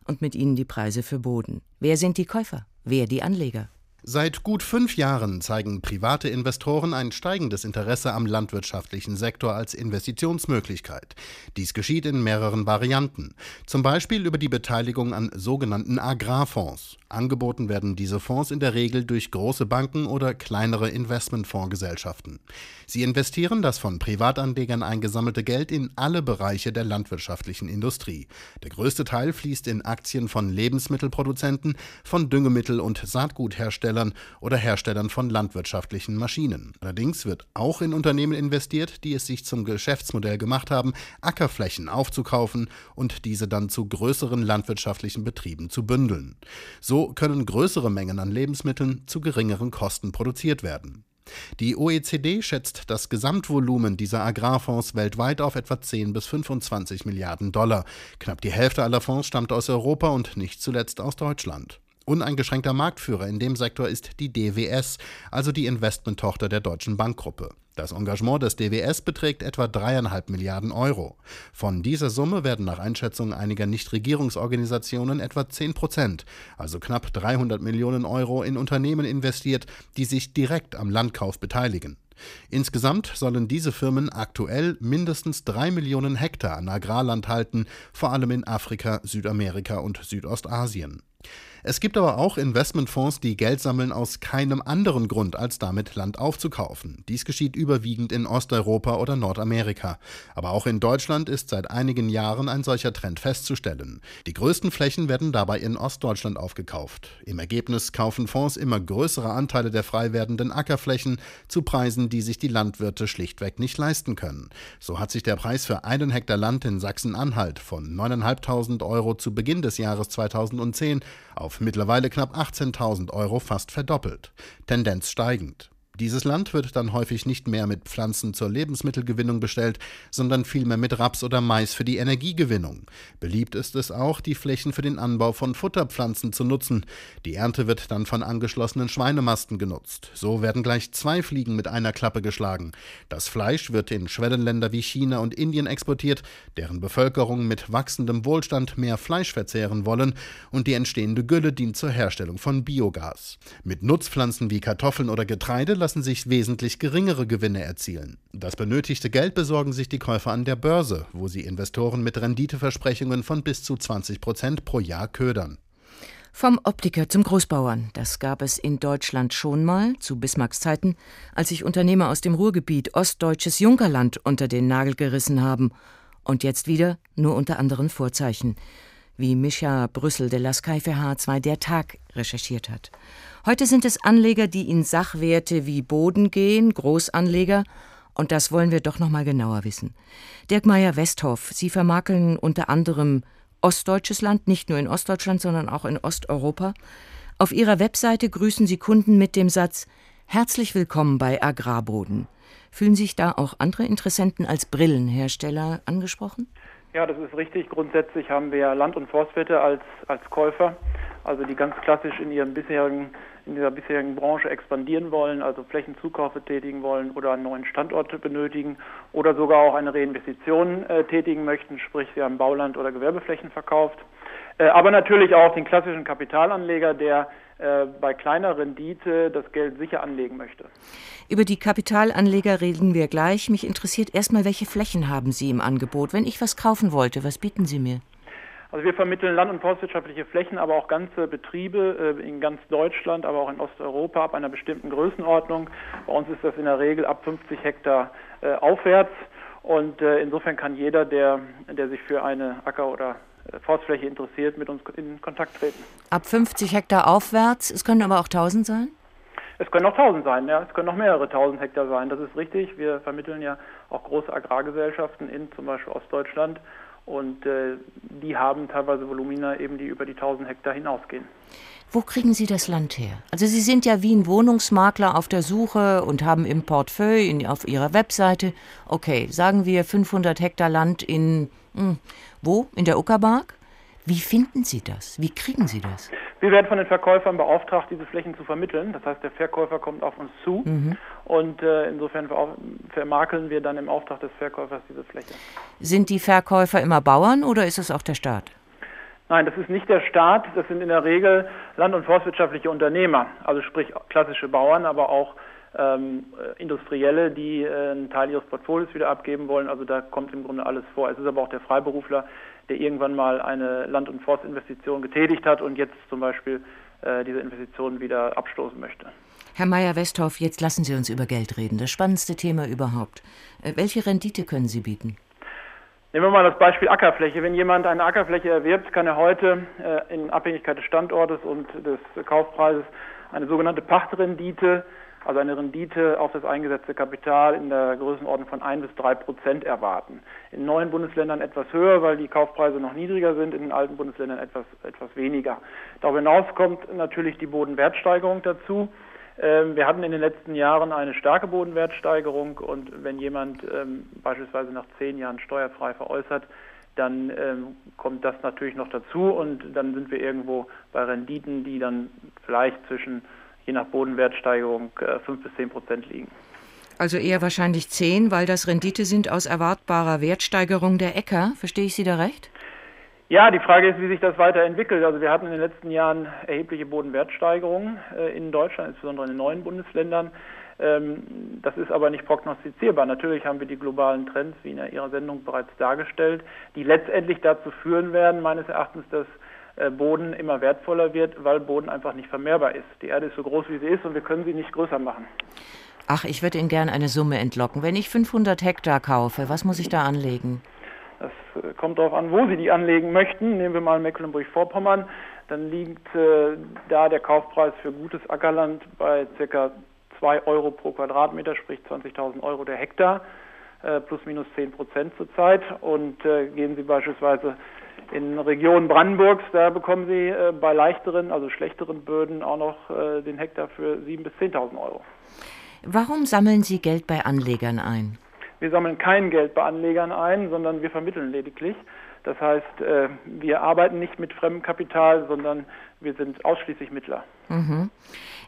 und mit ihnen die Preise für Boden. Wer sind die Käufer? Wer die Anleger? Seit gut fünf Jahren zeigen private Investoren ein steigendes Interesse am landwirtschaftlichen Sektor als Investitionsmöglichkeit. Dies geschieht in mehreren Varianten. Zum Beispiel über die Beteiligung an sogenannten Agrarfonds. Angeboten werden diese Fonds in der Regel durch große Banken oder kleinere Investmentfondsgesellschaften. Sie investieren das von Privatanlegern eingesammelte Geld in alle Bereiche der landwirtschaftlichen Industrie. Der größte Teil fließt in Aktien von Lebensmittelproduzenten, von Düngemittel- und Saatgutherstellern oder Herstellern von landwirtschaftlichen Maschinen. Allerdings wird auch in Unternehmen investiert, die es sich zum Geschäftsmodell gemacht haben, Ackerflächen aufzukaufen und diese dann zu größeren landwirtschaftlichen Betrieben zu bündeln. So können größere Mengen an Lebensmitteln zu geringeren Kosten produziert werden. Die OECD schätzt das Gesamtvolumen dieser Agrarfonds weltweit auf etwa 10 bis 25 Milliarden Dollar. Knapp die Hälfte aller Fonds stammt aus Europa und nicht zuletzt aus Deutschland. Uneingeschränkter Marktführer in dem Sektor ist die DWS, also die Investmenttochter der Deutschen Bankgruppe. Das Engagement des DWS beträgt etwa dreieinhalb Milliarden Euro. Von dieser Summe werden nach Einschätzung einiger Nichtregierungsorganisationen etwa 10 Prozent, also knapp 300 Millionen Euro, in Unternehmen investiert, die sich direkt am Landkauf beteiligen. Insgesamt sollen diese Firmen aktuell mindestens drei Millionen Hektar an Agrarland halten, vor allem in Afrika, Südamerika und Südostasien. Es gibt aber auch Investmentfonds, die Geld sammeln aus keinem anderen Grund, als damit Land aufzukaufen. Dies geschieht überwiegend in Osteuropa oder Nordamerika. Aber auch in Deutschland ist seit einigen Jahren ein solcher Trend festzustellen. Die größten Flächen werden dabei in Ostdeutschland aufgekauft. Im Ergebnis kaufen Fonds immer größere Anteile der frei werdenden Ackerflächen zu Preisen, die sich die Landwirte schlichtweg nicht leisten können. So hat sich der Preis für einen Hektar Land in Sachsen-Anhalt von 9.500 Euro zu Beginn des Jahres 2010 auf mittlerweile knapp 18.000 Euro fast verdoppelt, Tendenz steigend. Dieses Land wird dann häufig nicht mehr mit Pflanzen zur Lebensmittelgewinnung bestellt, sondern vielmehr mit Raps oder Mais für die Energiegewinnung. Beliebt ist es auch, die Flächen für den Anbau von Futterpflanzen zu nutzen. Die Ernte wird dann von angeschlossenen Schweinemasten genutzt. So werden gleich zwei Fliegen mit einer Klappe geschlagen. Das Fleisch wird in Schwellenländer wie China und Indien exportiert, deren Bevölkerung mit wachsendem Wohlstand mehr Fleisch verzehren wollen, und die entstehende Gülle dient zur Herstellung von Biogas. Mit Nutzpflanzen wie Kartoffeln oder Getreide lassen sich wesentlich geringere Gewinne erzielen. Das benötigte Geld besorgen sich die Käufer an der Börse, wo sie Investoren mit Renditeversprechungen von bis zu 20 Prozent pro Jahr ködern. Vom Optiker zum Großbauern. Das gab es in Deutschland schon mal, zu Bismarcks Zeiten, als sich Unternehmer aus dem Ruhrgebiet ostdeutsches Junkerland unter den Nagel gerissen haben. Und jetzt wieder nur unter anderen Vorzeichen. Wie Mischa Brüssel de la Sky für H2 der Tag recherchiert hat. Heute sind es Anleger, die in Sachwerte wie Boden gehen, Großanleger, und das wollen wir doch noch mal genauer wissen. Dirk Meyer-Westhoff, Sie vermakeln unter anderem ostdeutsches Land, nicht nur in Ostdeutschland, sondern auch in Osteuropa. Auf Ihrer Webseite grüßen Sie Kunden mit dem Satz Herzlich willkommen bei Agrarboden. Fühlen sich da auch andere Interessenten als Brillenhersteller angesprochen? Ja, das ist richtig. Grundsätzlich haben wir Land- und Forstwirte als, als Käufer, also die ganz klassisch in ihrem bisherigen in dieser bisherigen Branche expandieren wollen, also Flächenzukäufe tätigen wollen oder einen neuen Standort benötigen oder sogar auch eine Reinvestition äh, tätigen möchten, sprich sie haben Bauland oder Gewerbeflächen verkauft. Äh, aber natürlich auch den klassischen Kapitalanleger, der äh, bei kleiner Rendite das Geld sicher anlegen möchte. Über die Kapitalanleger reden wir gleich. Mich interessiert erstmal, welche Flächen haben Sie im Angebot? Wenn ich was kaufen wollte, was bieten Sie mir? Also wir vermitteln land- und forstwirtschaftliche Flächen, aber auch ganze Betriebe äh, in ganz Deutschland, aber auch in Osteuropa ab einer bestimmten Größenordnung. Bei uns ist das in der Regel ab 50 Hektar äh, aufwärts. Und äh, insofern kann jeder, der, der sich für eine Acker- oder Forstfläche interessiert, mit uns in Kontakt treten. Ab 50 Hektar aufwärts, es können aber auch 1000 sein? Es können auch 1000 sein, ja. Es können noch mehrere 1000 Hektar sein. Das ist richtig. Wir vermitteln ja auch große Agrargesellschaften in zum Beispiel Ostdeutschland und äh, die haben teilweise Volumina eben, die über die 1000 Hektar hinausgehen. Wo kriegen Sie das Land her? Also Sie sind ja wie ein Wohnungsmakler auf der Suche und haben im Portfolio auf Ihrer Webseite, okay, sagen wir 500 Hektar Land in, hm, wo? In der Uckermark? Wie finden Sie das? Wie kriegen Sie das? Wir werden von den Verkäufern beauftragt, diese Flächen zu vermitteln. Das heißt, der Verkäufer kommt auf uns zu mhm. und äh, insofern vermakeln wir dann im Auftrag des Verkäufers diese Fläche. Sind die Verkäufer immer Bauern oder ist es auch der Staat? Nein, das ist nicht der Staat, das sind in der Regel land- und forstwirtschaftliche Unternehmer, also sprich klassische Bauern, aber auch ähm, Industrielle, die äh, einen Teil ihres Portfolios wieder abgeben wollen. Also da kommt im Grunde alles vor. Es ist aber auch der Freiberufler, der irgendwann mal eine Land- und Forstinvestition getätigt hat und jetzt zum Beispiel äh, diese Investitionen wieder abstoßen möchte. Herr Meyer-Westhoff, jetzt lassen Sie uns über Geld reden. Das spannendste Thema überhaupt. Äh, welche Rendite können Sie bieten? Nehmen wir mal das Beispiel Ackerfläche. Wenn jemand eine Ackerfläche erwirbt, kann er heute äh, in Abhängigkeit des Standortes und des Kaufpreises eine sogenannte Pachtrendite, also eine Rendite auf das eingesetzte Kapital in der Größenordnung von ein bis drei Prozent erwarten. In neuen Bundesländern etwas höher, weil die Kaufpreise noch niedriger sind, in den alten Bundesländern etwas, etwas weniger. Darüber hinaus kommt natürlich die Bodenwertsteigerung dazu. Ähm, wir hatten in den letzten Jahren eine starke Bodenwertsteigerung und wenn jemand ähm, beispielsweise nach zehn Jahren steuerfrei veräußert, dann ähm, kommt das natürlich noch dazu und dann sind wir irgendwo bei Renditen, die dann vielleicht zwischen, je nach Bodenwertsteigerung, äh, 5 bis 10 Prozent liegen. Also eher wahrscheinlich 10, weil das Rendite sind aus erwartbarer Wertsteigerung der Äcker. Verstehe ich Sie da recht? Ja, die Frage ist, wie sich das weiterentwickelt. Also wir hatten in den letzten Jahren erhebliche Bodenwertsteigerungen äh, in Deutschland, insbesondere in den neuen Bundesländern. Ähm, das ist aber nicht prognostizierbar. Natürlich haben wir die globalen Trends, wie in Ihrer Sendung bereits dargestellt, die letztendlich dazu führen werden, meines Erachtens, dass Boden immer wertvoller wird, weil Boden einfach nicht vermehrbar ist. Die Erde ist so groß, wie sie ist und wir können sie nicht größer machen. Ach, ich würde Ihnen gerne eine Summe entlocken. Wenn ich 500 Hektar kaufe, was muss ich da anlegen? Das äh, kommt darauf an, wo Sie die anlegen möchten. Nehmen wir mal Mecklenburg-Vorpommern. Dann liegt äh, da der Kaufpreis für gutes Ackerland bei ca. 2 Euro pro Quadratmeter, sprich 20.000 Euro der Hektar, äh, plus minus 10 Prozent zurzeit. Und äh, gehen Sie beispielsweise in Regionen Brandenburgs, da bekommen Sie äh, bei leichteren, also schlechteren Böden auch noch äh, den Hektar für 7.000 bis 10.000 Euro. Warum sammeln Sie Geld bei Anlegern ein? Wir sammeln kein Geld bei Anlegern ein, sondern wir vermitteln lediglich. Das heißt, äh, wir arbeiten nicht mit Fremdkapital, sondern wir sind ausschließlich Mittler. Mhm.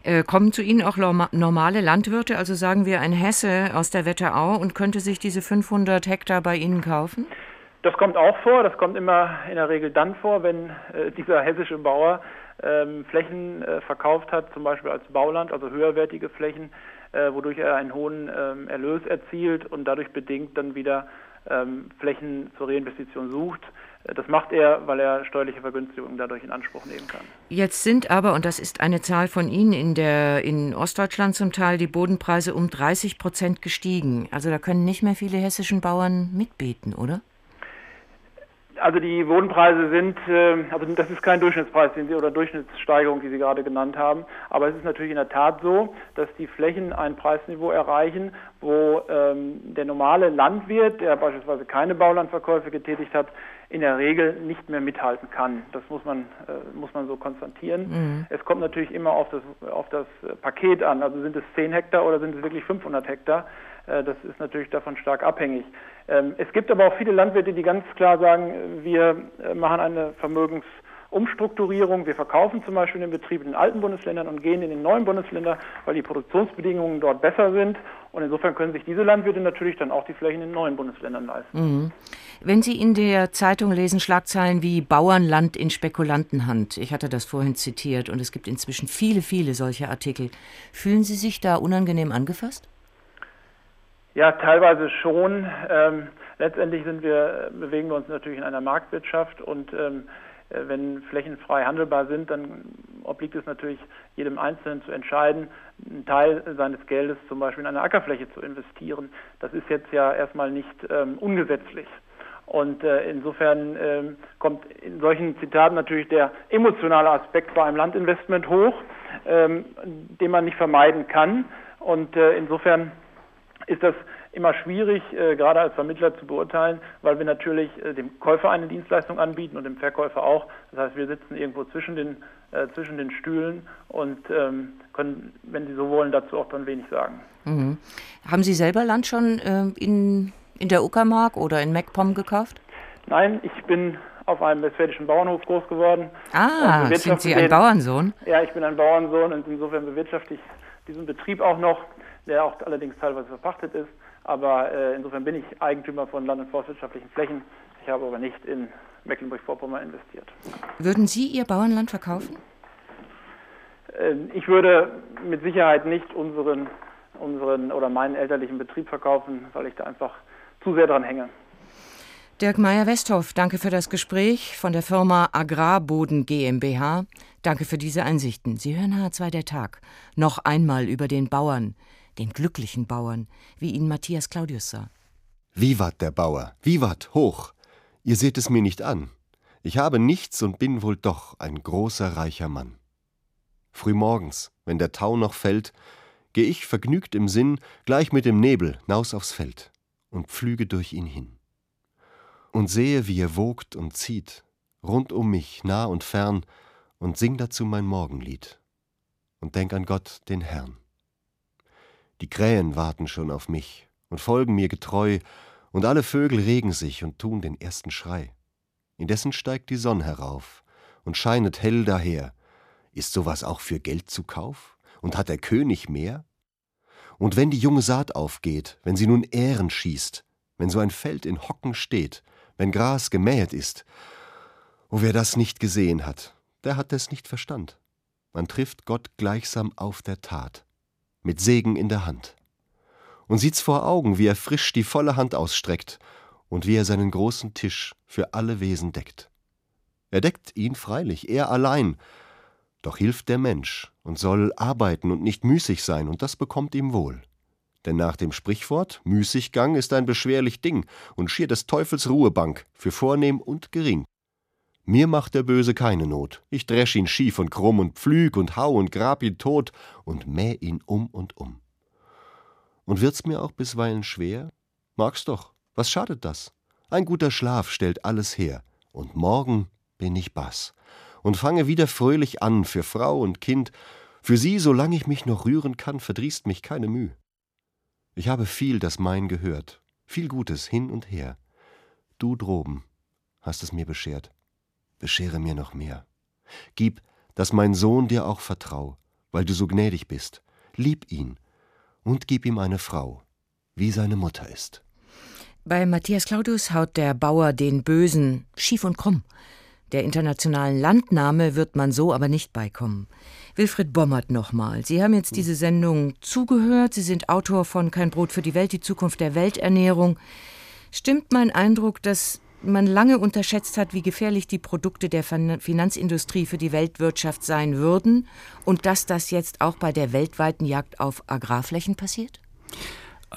Äh, kommen zu Ihnen auch normale Landwirte, also sagen wir ein Hesse aus der Wetterau und könnte sich diese 500 Hektar bei Ihnen kaufen? Das kommt auch vor. Das kommt immer in der Regel dann vor, wenn äh, dieser hessische Bauer ähm, Flächen äh, verkauft hat, zum Beispiel als Bauland, also höherwertige Flächen, äh, wodurch er einen hohen ähm, Erlös erzielt und dadurch bedingt dann wieder ähm, Flächen zur Reinvestition sucht. Äh, das macht er, weil er steuerliche Vergünstigungen dadurch in Anspruch nehmen kann. Jetzt sind aber, und das ist eine Zahl von Ihnen, in, der, in Ostdeutschland zum Teil die Bodenpreise um 30 Prozent gestiegen. Also da können nicht mehr viele hessischen Bauern mitbieten, oder? Also die Bodenpreise sind, äh, also das ist kein Durchschnittspreis den Sie, oder Durchschnittssteigerung, die Sie gerade genannt haben, aber es ist natürlich in der Tat so, dass die Flächen ein Preisniveau erreichen, wo ähm, der normale Landwirt, der beispielsweise keine Baulandverkäufe getätigt hat, in der Regel nicht mehr mithalten kann. Das muss man, äh, muss man so konstatieren. Mhm. Es kommt natürlich immer auf das, auf das Paket an. Also sind es 10 Hektar oder sind es wirklich 500 Hektar? Äh, das ist natürlich davon stark abhängig. Ähm, es gibt aber auch viele Landwirte, die ganz klar sagen, wir äh, machen eine Vermögensumstrukturierung. Wir verkaufen zum Beispiel den Betrieb in den alten Bundesländern und gehen in den neuen Bundesländer, weil die Produktionsbedingungen dort besser sind. Und insofern können sich diese Landwirte natürlich dann auch die Flächen in den neuen Bundesländern leisten. Mhm. Wenn Sie in der Zeitung lesen Schlagzeilen wie Bauernland in Spekulantenhand, ich hatte das vorhin zitiert und es gibt inzwischen viele, viele solche Artikel, fühlen Sie sich da unangenehm angefasst? Ja, teilweise schon. Ähm, letztendlich sind wir, bewegen wir uns natürlich in einer Marktwirtschaft und ähm, äh, wenn Flächen frei handelbar sind, dann obliegt es natürlich jedem Einzelnen zu entscheiden, einen Teil seines Geldes zum Beispiel in eine Ackerfläche zu investieren. Das ist jetzt ja erstmal nicht ähm, ungesetzlich. Und äh, insofern ähm, kommt in solchen Zitaten natürlich der emotionale Aspekt bei einem Landinvestment hoch, ähm, den man nicht vermeiden kann. Und äh, insofern ist das immer schwierig, äh, gerade als Vermittler zu beurteilen, weil wir natürlich äh, dem Käufer eine Dienstleistung anbieten und dem Verkäufer auch. Das heißt, wir sitzen irgendwo zwischen den, äh, zwischen den Stühlen und ähm, können, wenn Sie so wollen, dazu auch dann wenig sagen. Mhm. Haben Sie selber Land schon äh, in, in der Uckermark oder in MacPom gekauft? Nein, ich bin auf einem westfälischen Bauernhof groß geworden. Ah, sind Sie ein Bauernsohn? Ja, ich bin ein Bauernsohn und insofern bewirtschafte ich diesen Betrieb auch noch der auch allerdings teilweise verpachtet ist. Aber äh, insofern bin ich Eigentümer von land- und forstwirtschaftlichen Flächen. Ich habe aber nicht in Mecklenburg-Vorpommern investiert. Würden Sie Ihr Bauernland verkaufen? Ähm, ich würde mit Sicherheit nicht unseren, unseren oder meinen elterlichen Betrieb verkaufen, weil ich da einfach zu sehr dran hänge. Dirk Meyer-Westhoff, danke für das Gespräch von der Firma Agrarboden GmbH. Danke für diese Einsichten. Sie hören H2 der Tag. Noch einmal über den Bauern, den glücklichen Bauern, wie ihn Matthias Claudius sah. Vivat der Bauer, vivat hoch! Ihr seht es mir nicht an. Ich habe nichts und bin wohl doch ein großer, reicher Mann. Frühmorgens, wenn der Tau noch fällt, geh ich vergnügt im Sinn gleich mit dem Nebel naus aufs Feld und pflüge durch ihn hin und sehe, wie er wogt und zieht, rund um mich, nah und fern, und sing dazu mein Morgenlied und denk an Gott, den Herrn. Die Krähen warten schon auf mich und folgen mir getreu, und alle Vögel regen sich und tun den ersten Schrei. Indessen steigt die Sonn herauf und scheinet hell daher. Ist sowas auch für Geld zu Kauf? Und hat der König mehr? Und wenn die junge Saat aufgeht, wenn sie nun Ähren schießt, wenn so ein Feld in Hocken steht, wenn Gras gemähet ist. O wer das nicht gesehen hat, der hat es nicht verstand. Man trifft Gott gleichsam auf der Tat, mit Segen in der Hand. Und sieht's vor Augen, wie er frisch die volle Hand ausstreckt und wie er seinen großen Tisch für alle Wesen deckt. Er deckt ihn freilich, er allein, doch hilft der Mensch und soll arbeiten und nicht müßig sein, und das bekommt ihm wohl. Denn nach dem Sprichwort Müßiggang ist ein beschwerlich Ding und schier des Teufels Ruhebank für vornehm und gering. Mir macht der Böse keine Not. Ich dresch ihn schief und krumm und pflüg und hau und grab ihn tot und mäh ihn um und um. Und wird's mir auch bisweilen schwer? Mag's doch. Was schadet das? Ein guter Schlaf stellt alles her. Und morgen bin ich Bass und fange wieder fröhlich an für Frau und Kind. Für sie, solange ich mich noch rühren kann, verdrießt mich keine Mühe. Ich habe viel, das mein gehört, viel Gutes hin und her. Du droben hast es mir beschert. Beschere mir noch mehr. Gib, dass mein Sohn dir auch vertrau, weil du so gnädig bist. Lieb ihn und gib ihm eine Frau, wie seine Mutter ist. Bei Matthias Claudius haut der Bauer den Bösen schief und krumm. Der internationalen Landnahme wird man so aber nicht beikommen. Wilfried Bommert nochmal. Sie haben jetzt diese Sendung zugehört. Sie sind Autor von Kein Brot für die Welt, die Zukunft der Welternährung. Stimmt mein Eindruck, dass man lange unterschätzt hat, wie gefährlich die Produkte der Finanzindustrie für die Weltwirtschaft sein würden und dass das jetzt auch bei der weltweiten Jagd auf Agrarflächen passiert?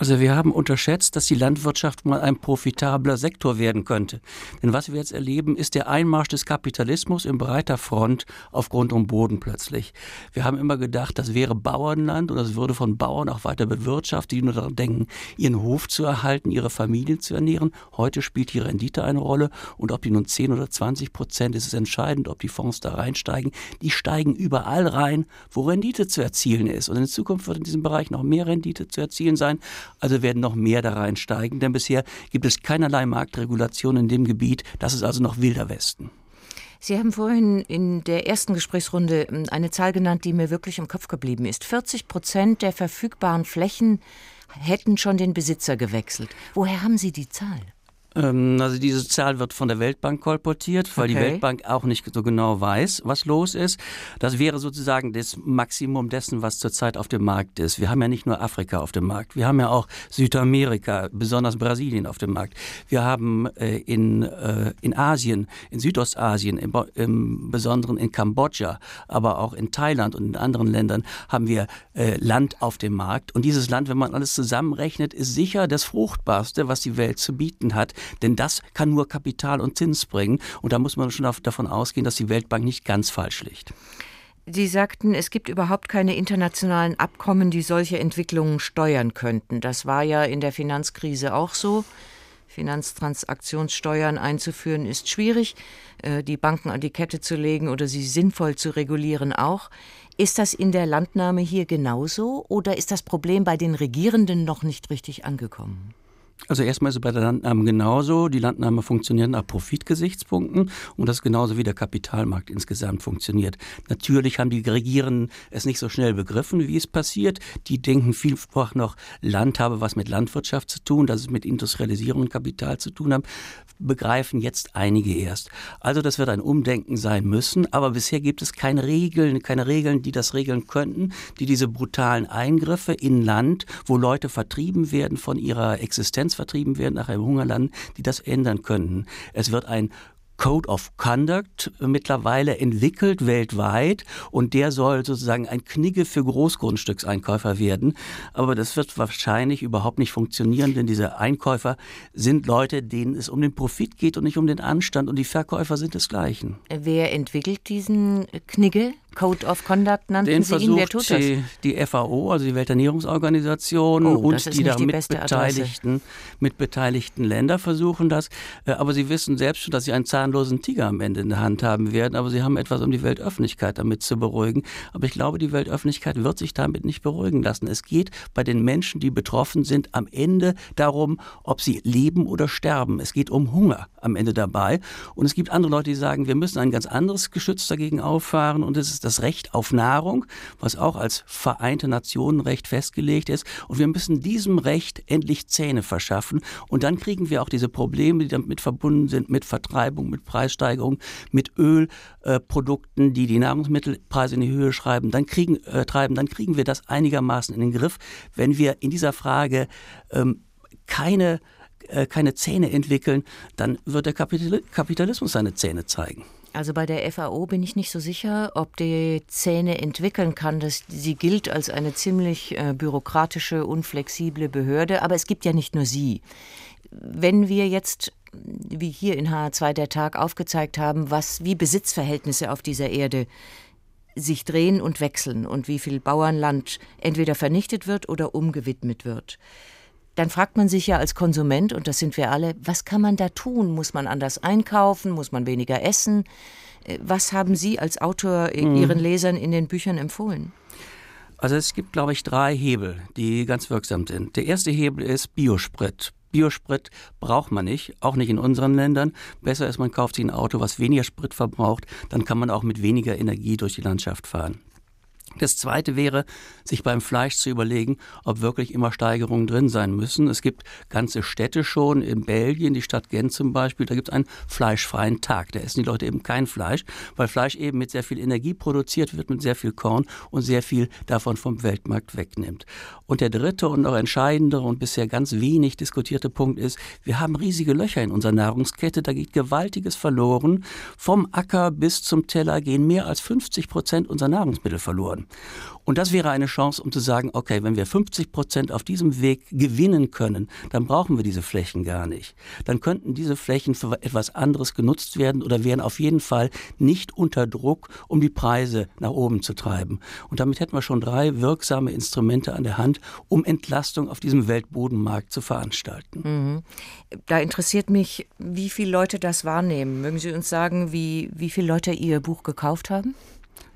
Also wir haben unterschätzt, dass die Landwirtschaft mal ein profitabler Sektor werden könnte. Denn was wir jetzt erleben, ist der Einmarsch des Kapitalismus in breiter Front auf Grund und Boden plötzlich. Wir haben immer gedacht, das wäre Bauernland und das würde von Bauern auch weiter bewirtschaftet, die nur daran denken, ihren Hof zu erhalten, ihre Familie zu ernähren. Heute spielt die Rendite eine Rolle und ob die nun 10 oder 20 Prozent ist, ist entscheidend, ob die Fonds da reinsteigen. Die steigen überall rein, wo Rendite zu erzielen ist. Und in Zukunft wird in diesem Bereich noch mehr Rendite zu erzielen sein. Also werden noch mehr da reinsteigen, denn bisher gibt es keinerlei Marktregulation in dem Gebiet. Das ist also noch wilder Westen. Sie haben vorhin in der ersten Gesprächsrunde ähm, eine Zahl genannt, die mir wirklich im Kopf geblieben ist. 40 Prozent der verfügbaren Flächen hätten schon den Besitzer gewechselt. Woher haben Sie die Zahl? Ähm, also diese Zahl wird von der Weltbank kolportiert, weil okay. die Weltbank auch nicht so genau weiß, was los ist. Das wäre sozusagen das Maximum dessen, was zurzeit auf dem Markt ist. Wir haben ja nicht nur Afrika auf dem Markt, wir haben ja auch Südamerika, besonders Brasilien auf dem Markt. Wir haben äh, in, äh, in Asien, in Südostasien, im, im, Besonderen in Kambodscha, aber auch in Thailand und in anderen Ländern haben wir äh, Land auf dem Markt. Und dieses Land, wenn man alles zusammenrechnet, ist sicher das fruchtbarste, was die Welt zu bieten hat. Denn das kann nur Kapital und Zins bringen. Und da muss man schon davon ausgehen, dass die Weltbank nicht ganz falsch liegt. Sie sagten, es gibt überhaupt keine internationalen Abkommen, die solche Entwicklungen steuern könnten. Das war ja in der Finanzkrise auch so. Finanztransaktionssteuern einzuführen ist schwierig, äh, die Banken an die Kette zu legen oder sie sinnvoll zu regulieren auch. Ist das in der Landnahme hier genauso oder ist das Problem bei den Regierenden noch nicht richtig angekommen? Also erstmal ist es bei der Landnahme genauso. Die Landnahme funktioniert nach Profitgesichtspunkten und das ist genauso wie der Kapitalmarkt insgesamt funktioniert. Natürlich haben die Regierenden es nicht so schnell begriffen, wie es passiert. Die denken vielfach noch, Land habe was mit Landwirtschaft zu tun, dass es mit Industrialisierung und Kapital zu tun hat. Begreifen jetzt einige erst. Also das wird ein Umdenken sein müssen, aber bisher gibt es keine Regeln, keine Regeln, die das regeln könnten, die diese brutalen Eingriffe in Land, wo Leute vertrieben werden von ihrer Existenz vertrieben werden nach einem Hungerland, die das ändern könnten. Es wird ein Code of Conduct mittlerweile entwickelt weltweit und der soll sozusagen ein Knigge für Großgrundstückseinkäufer werden. Aber das wird wahrscheinlich überhaupt nicht funktionieren, denn diese Einkäufer sind Leute, denen es um den Profit geht und nicht um den Anstand und die Verkäufer sind desgleichen. Wer entwickelt diesen Knigge? Code of Conduct nannten Den Sie ihn. Wer tut das? die, FAO, also die Welternährungsorganisation Oh, und die da die mit beste Adresse. beteiligten, mit beteiligten Länder versuchen das. Äh, Aber sie wissen selbst schon, dass sie einen zahnlosen Tiger am Ende in der Hand haben werden. Aber sie haben etwas, um die Weltöffentlichkeit damit zu beruhigen. Aber ich glaube, die Weltöffentlichkeit wird sich damit nicht beruhigen lassen. Es geht bei den Menschen, die betroffen sind, am Ende darum, ob sie leben oder sterben. Es geht um Hunger am Ende dabei. Und es gibt andere Leute, die sagen, wir müssen ein ganz anderes Geschütz dagegen auffahren und es ist das Recht auf Nahrung, was auch als Vereinte Nationenrecht festgelegt ist. Und wir müssen diesem Recht endlich Zähne verschaffen. Und dann kriegen wir auch diese Probleme, die damit verbunden sind, mit Vertreibung, mit Preissteigerung, mit Ölprodukten, die die Nahrungsmittelpreise in die Höhe schreiben, dann kriegen, äh, treiben, dann kriegen wir das einigermaßen in den Griff, wenn wir in dieser Frage ähm, keine äh, keine Zähne entwickeln, dann wird der Kapital Kapitalismus seine Zähne zeigen. Also bei der FAO bin ich nicht so sicher, ob die Zähne entwickeln kann. Das, sie gilt als eine ziemlich äh, bürokratische, unflexible Behörde, aber es gibt ja nicht nur sie. Wenn wir jetzt, wie hier in HR2 der Tag aufgezeigt haben, was wie Besitzverhältnisse auf dieser Erde sich drehen und wechseln und wie viel Bauernland entweder vernichtet wird oder umgewidmet wird dann fragt man sich ja als Konsument, und das sind wir alle, was kann man da tun? Muss man anders einkaufen? Muss man weniger essen? Äh, Was haben Sie als Autor Mhm. Ihren Lesern in den Büchern empfohlen? Also es gibt, glaube ich, drei Hebel, die ganz wirksam sind. Der erste Hebel ist Biosprit. Biosprit braucht man nicht, auch nicht in unseren Ländern. Besser ist, man kauft sich ein Auto, was weniger Sprit verbraucht, dann kann man auch mit weniger Energie durch die Landschaft fahren. Das zweite wäre, sich beim Fleisch zu überlegen, ob wirklich immer Steigerungen drin sein müssen. Es gibt ganze Städte schon in Belgien, die Stadt Gent zum Beispiel, da gibt es einen fleischfreien Tag. Da essen die Leute eben kein Fleisch, weil Fleisch eben mit sehr viel Energie produziert wird, mit sehr viel Korn und sehr viel davon vom Weltmarkt wegnimmt. Und der dritte und noch entscheidendere und bisher ganz wenig diskutierte Punkt ist, wir haben riesige Löcher in unserer Nahrungskette, da geht Gewaltiges verloren. Vom Acker bis zum Teller gehen mehr als 50 Prozent unserer Nahrungsmittel verloren. Und das wäre eine Chance, um zu sagen, okay, wenn wir 50 Prozent auf diesem Weg gewinnen können, dann brauchen wir diese Flächen gar nicht. Dann könnten diese Flächen für etwas anderes genutzt werden oder wären auf jeden Fall nicht unter Druck, um die Preise nach oben zu treiben. Und damit hätten wir schon drei wirksame Instrumente an der Hand, um Entlastung auf diesem Weltbodenmarkt zu veranstalten. Mhm. Da interessiert mich, wie viele Leute das wahrnehmen. Mögen Sie uns sagen, wie, wie viele Leute Ihr Buch gekauft haben?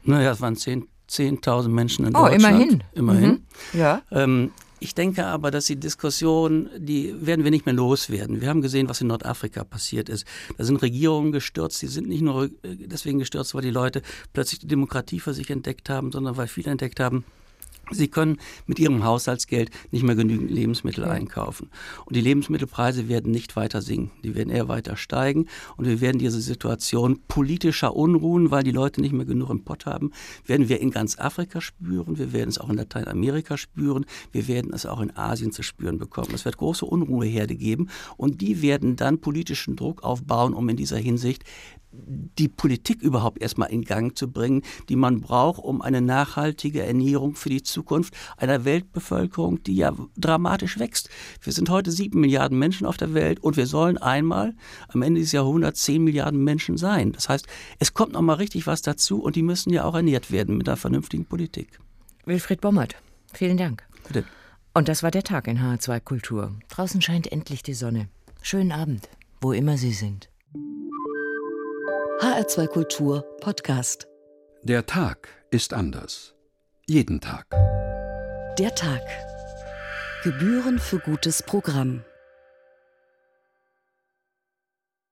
Naja, es waren 10 10.000 Menschen in Oh, Deutschland. immerhin. Immerhin. Mhm. Ja. Ähm, ich denke aber, dass die Diskussion, die werden wir nicht mehr loswerden. Wir haben gesehen, was in Nordafrika passiert ist. Da sind Regierungen gestürzt. Die sind nicht nur äh, deswegen gestürzt, weil die Leute plötzlich die Demokratie für sich entdeckt haben, sondern weil viele entdeckt haben, Sie können mit ihrem Haushaltsgeld nicht mehr genügend Lebensmittel einkaufen. Und die Lebensmittelpreise werden nicht weiter sinken, die werden eher weiter steigen. Und wir werden diese Situation politischer Unruhen, weil die Leute nicht mehr genug im Pott haben, werden wir in ganz Afrika spüren, wir werden es auch in Lateinamerika spüren, wir werden es auch in Asien zu spüren bekommen. Es wird große Unruheherde geben und die werden dann politischen Druck aufbauen, um in dieser Hinsicht die Politik überhaupt erstmal in Gang zu bringen, die man braucht, um eine nachhaltige Ernährung für die Zukunft einer Weltbevölkerung, die ja dramatisch wächst. Wir sind heute sieben Milliarden Menschen auf der Welt und wir sollen einmal am Ende dieses Jahrhunderts zehn Milliarden Menschen sein. Das heißt, es kommt noch mal richtig was dazu und die müssen ja auch ernährt werden mit einer vernünftigen Politik. Wilfried Bommert, vielen Dank. Bitte. Und das war der Tag in H2 Kultur. Draußen scheint endlich die Sonne. Schönen Abend, wo immer Sie sind. HR2 Kultur Podcast. Der Tag ist anders. Jeden Tag. Der Tag. Gebühren für gutes Programm.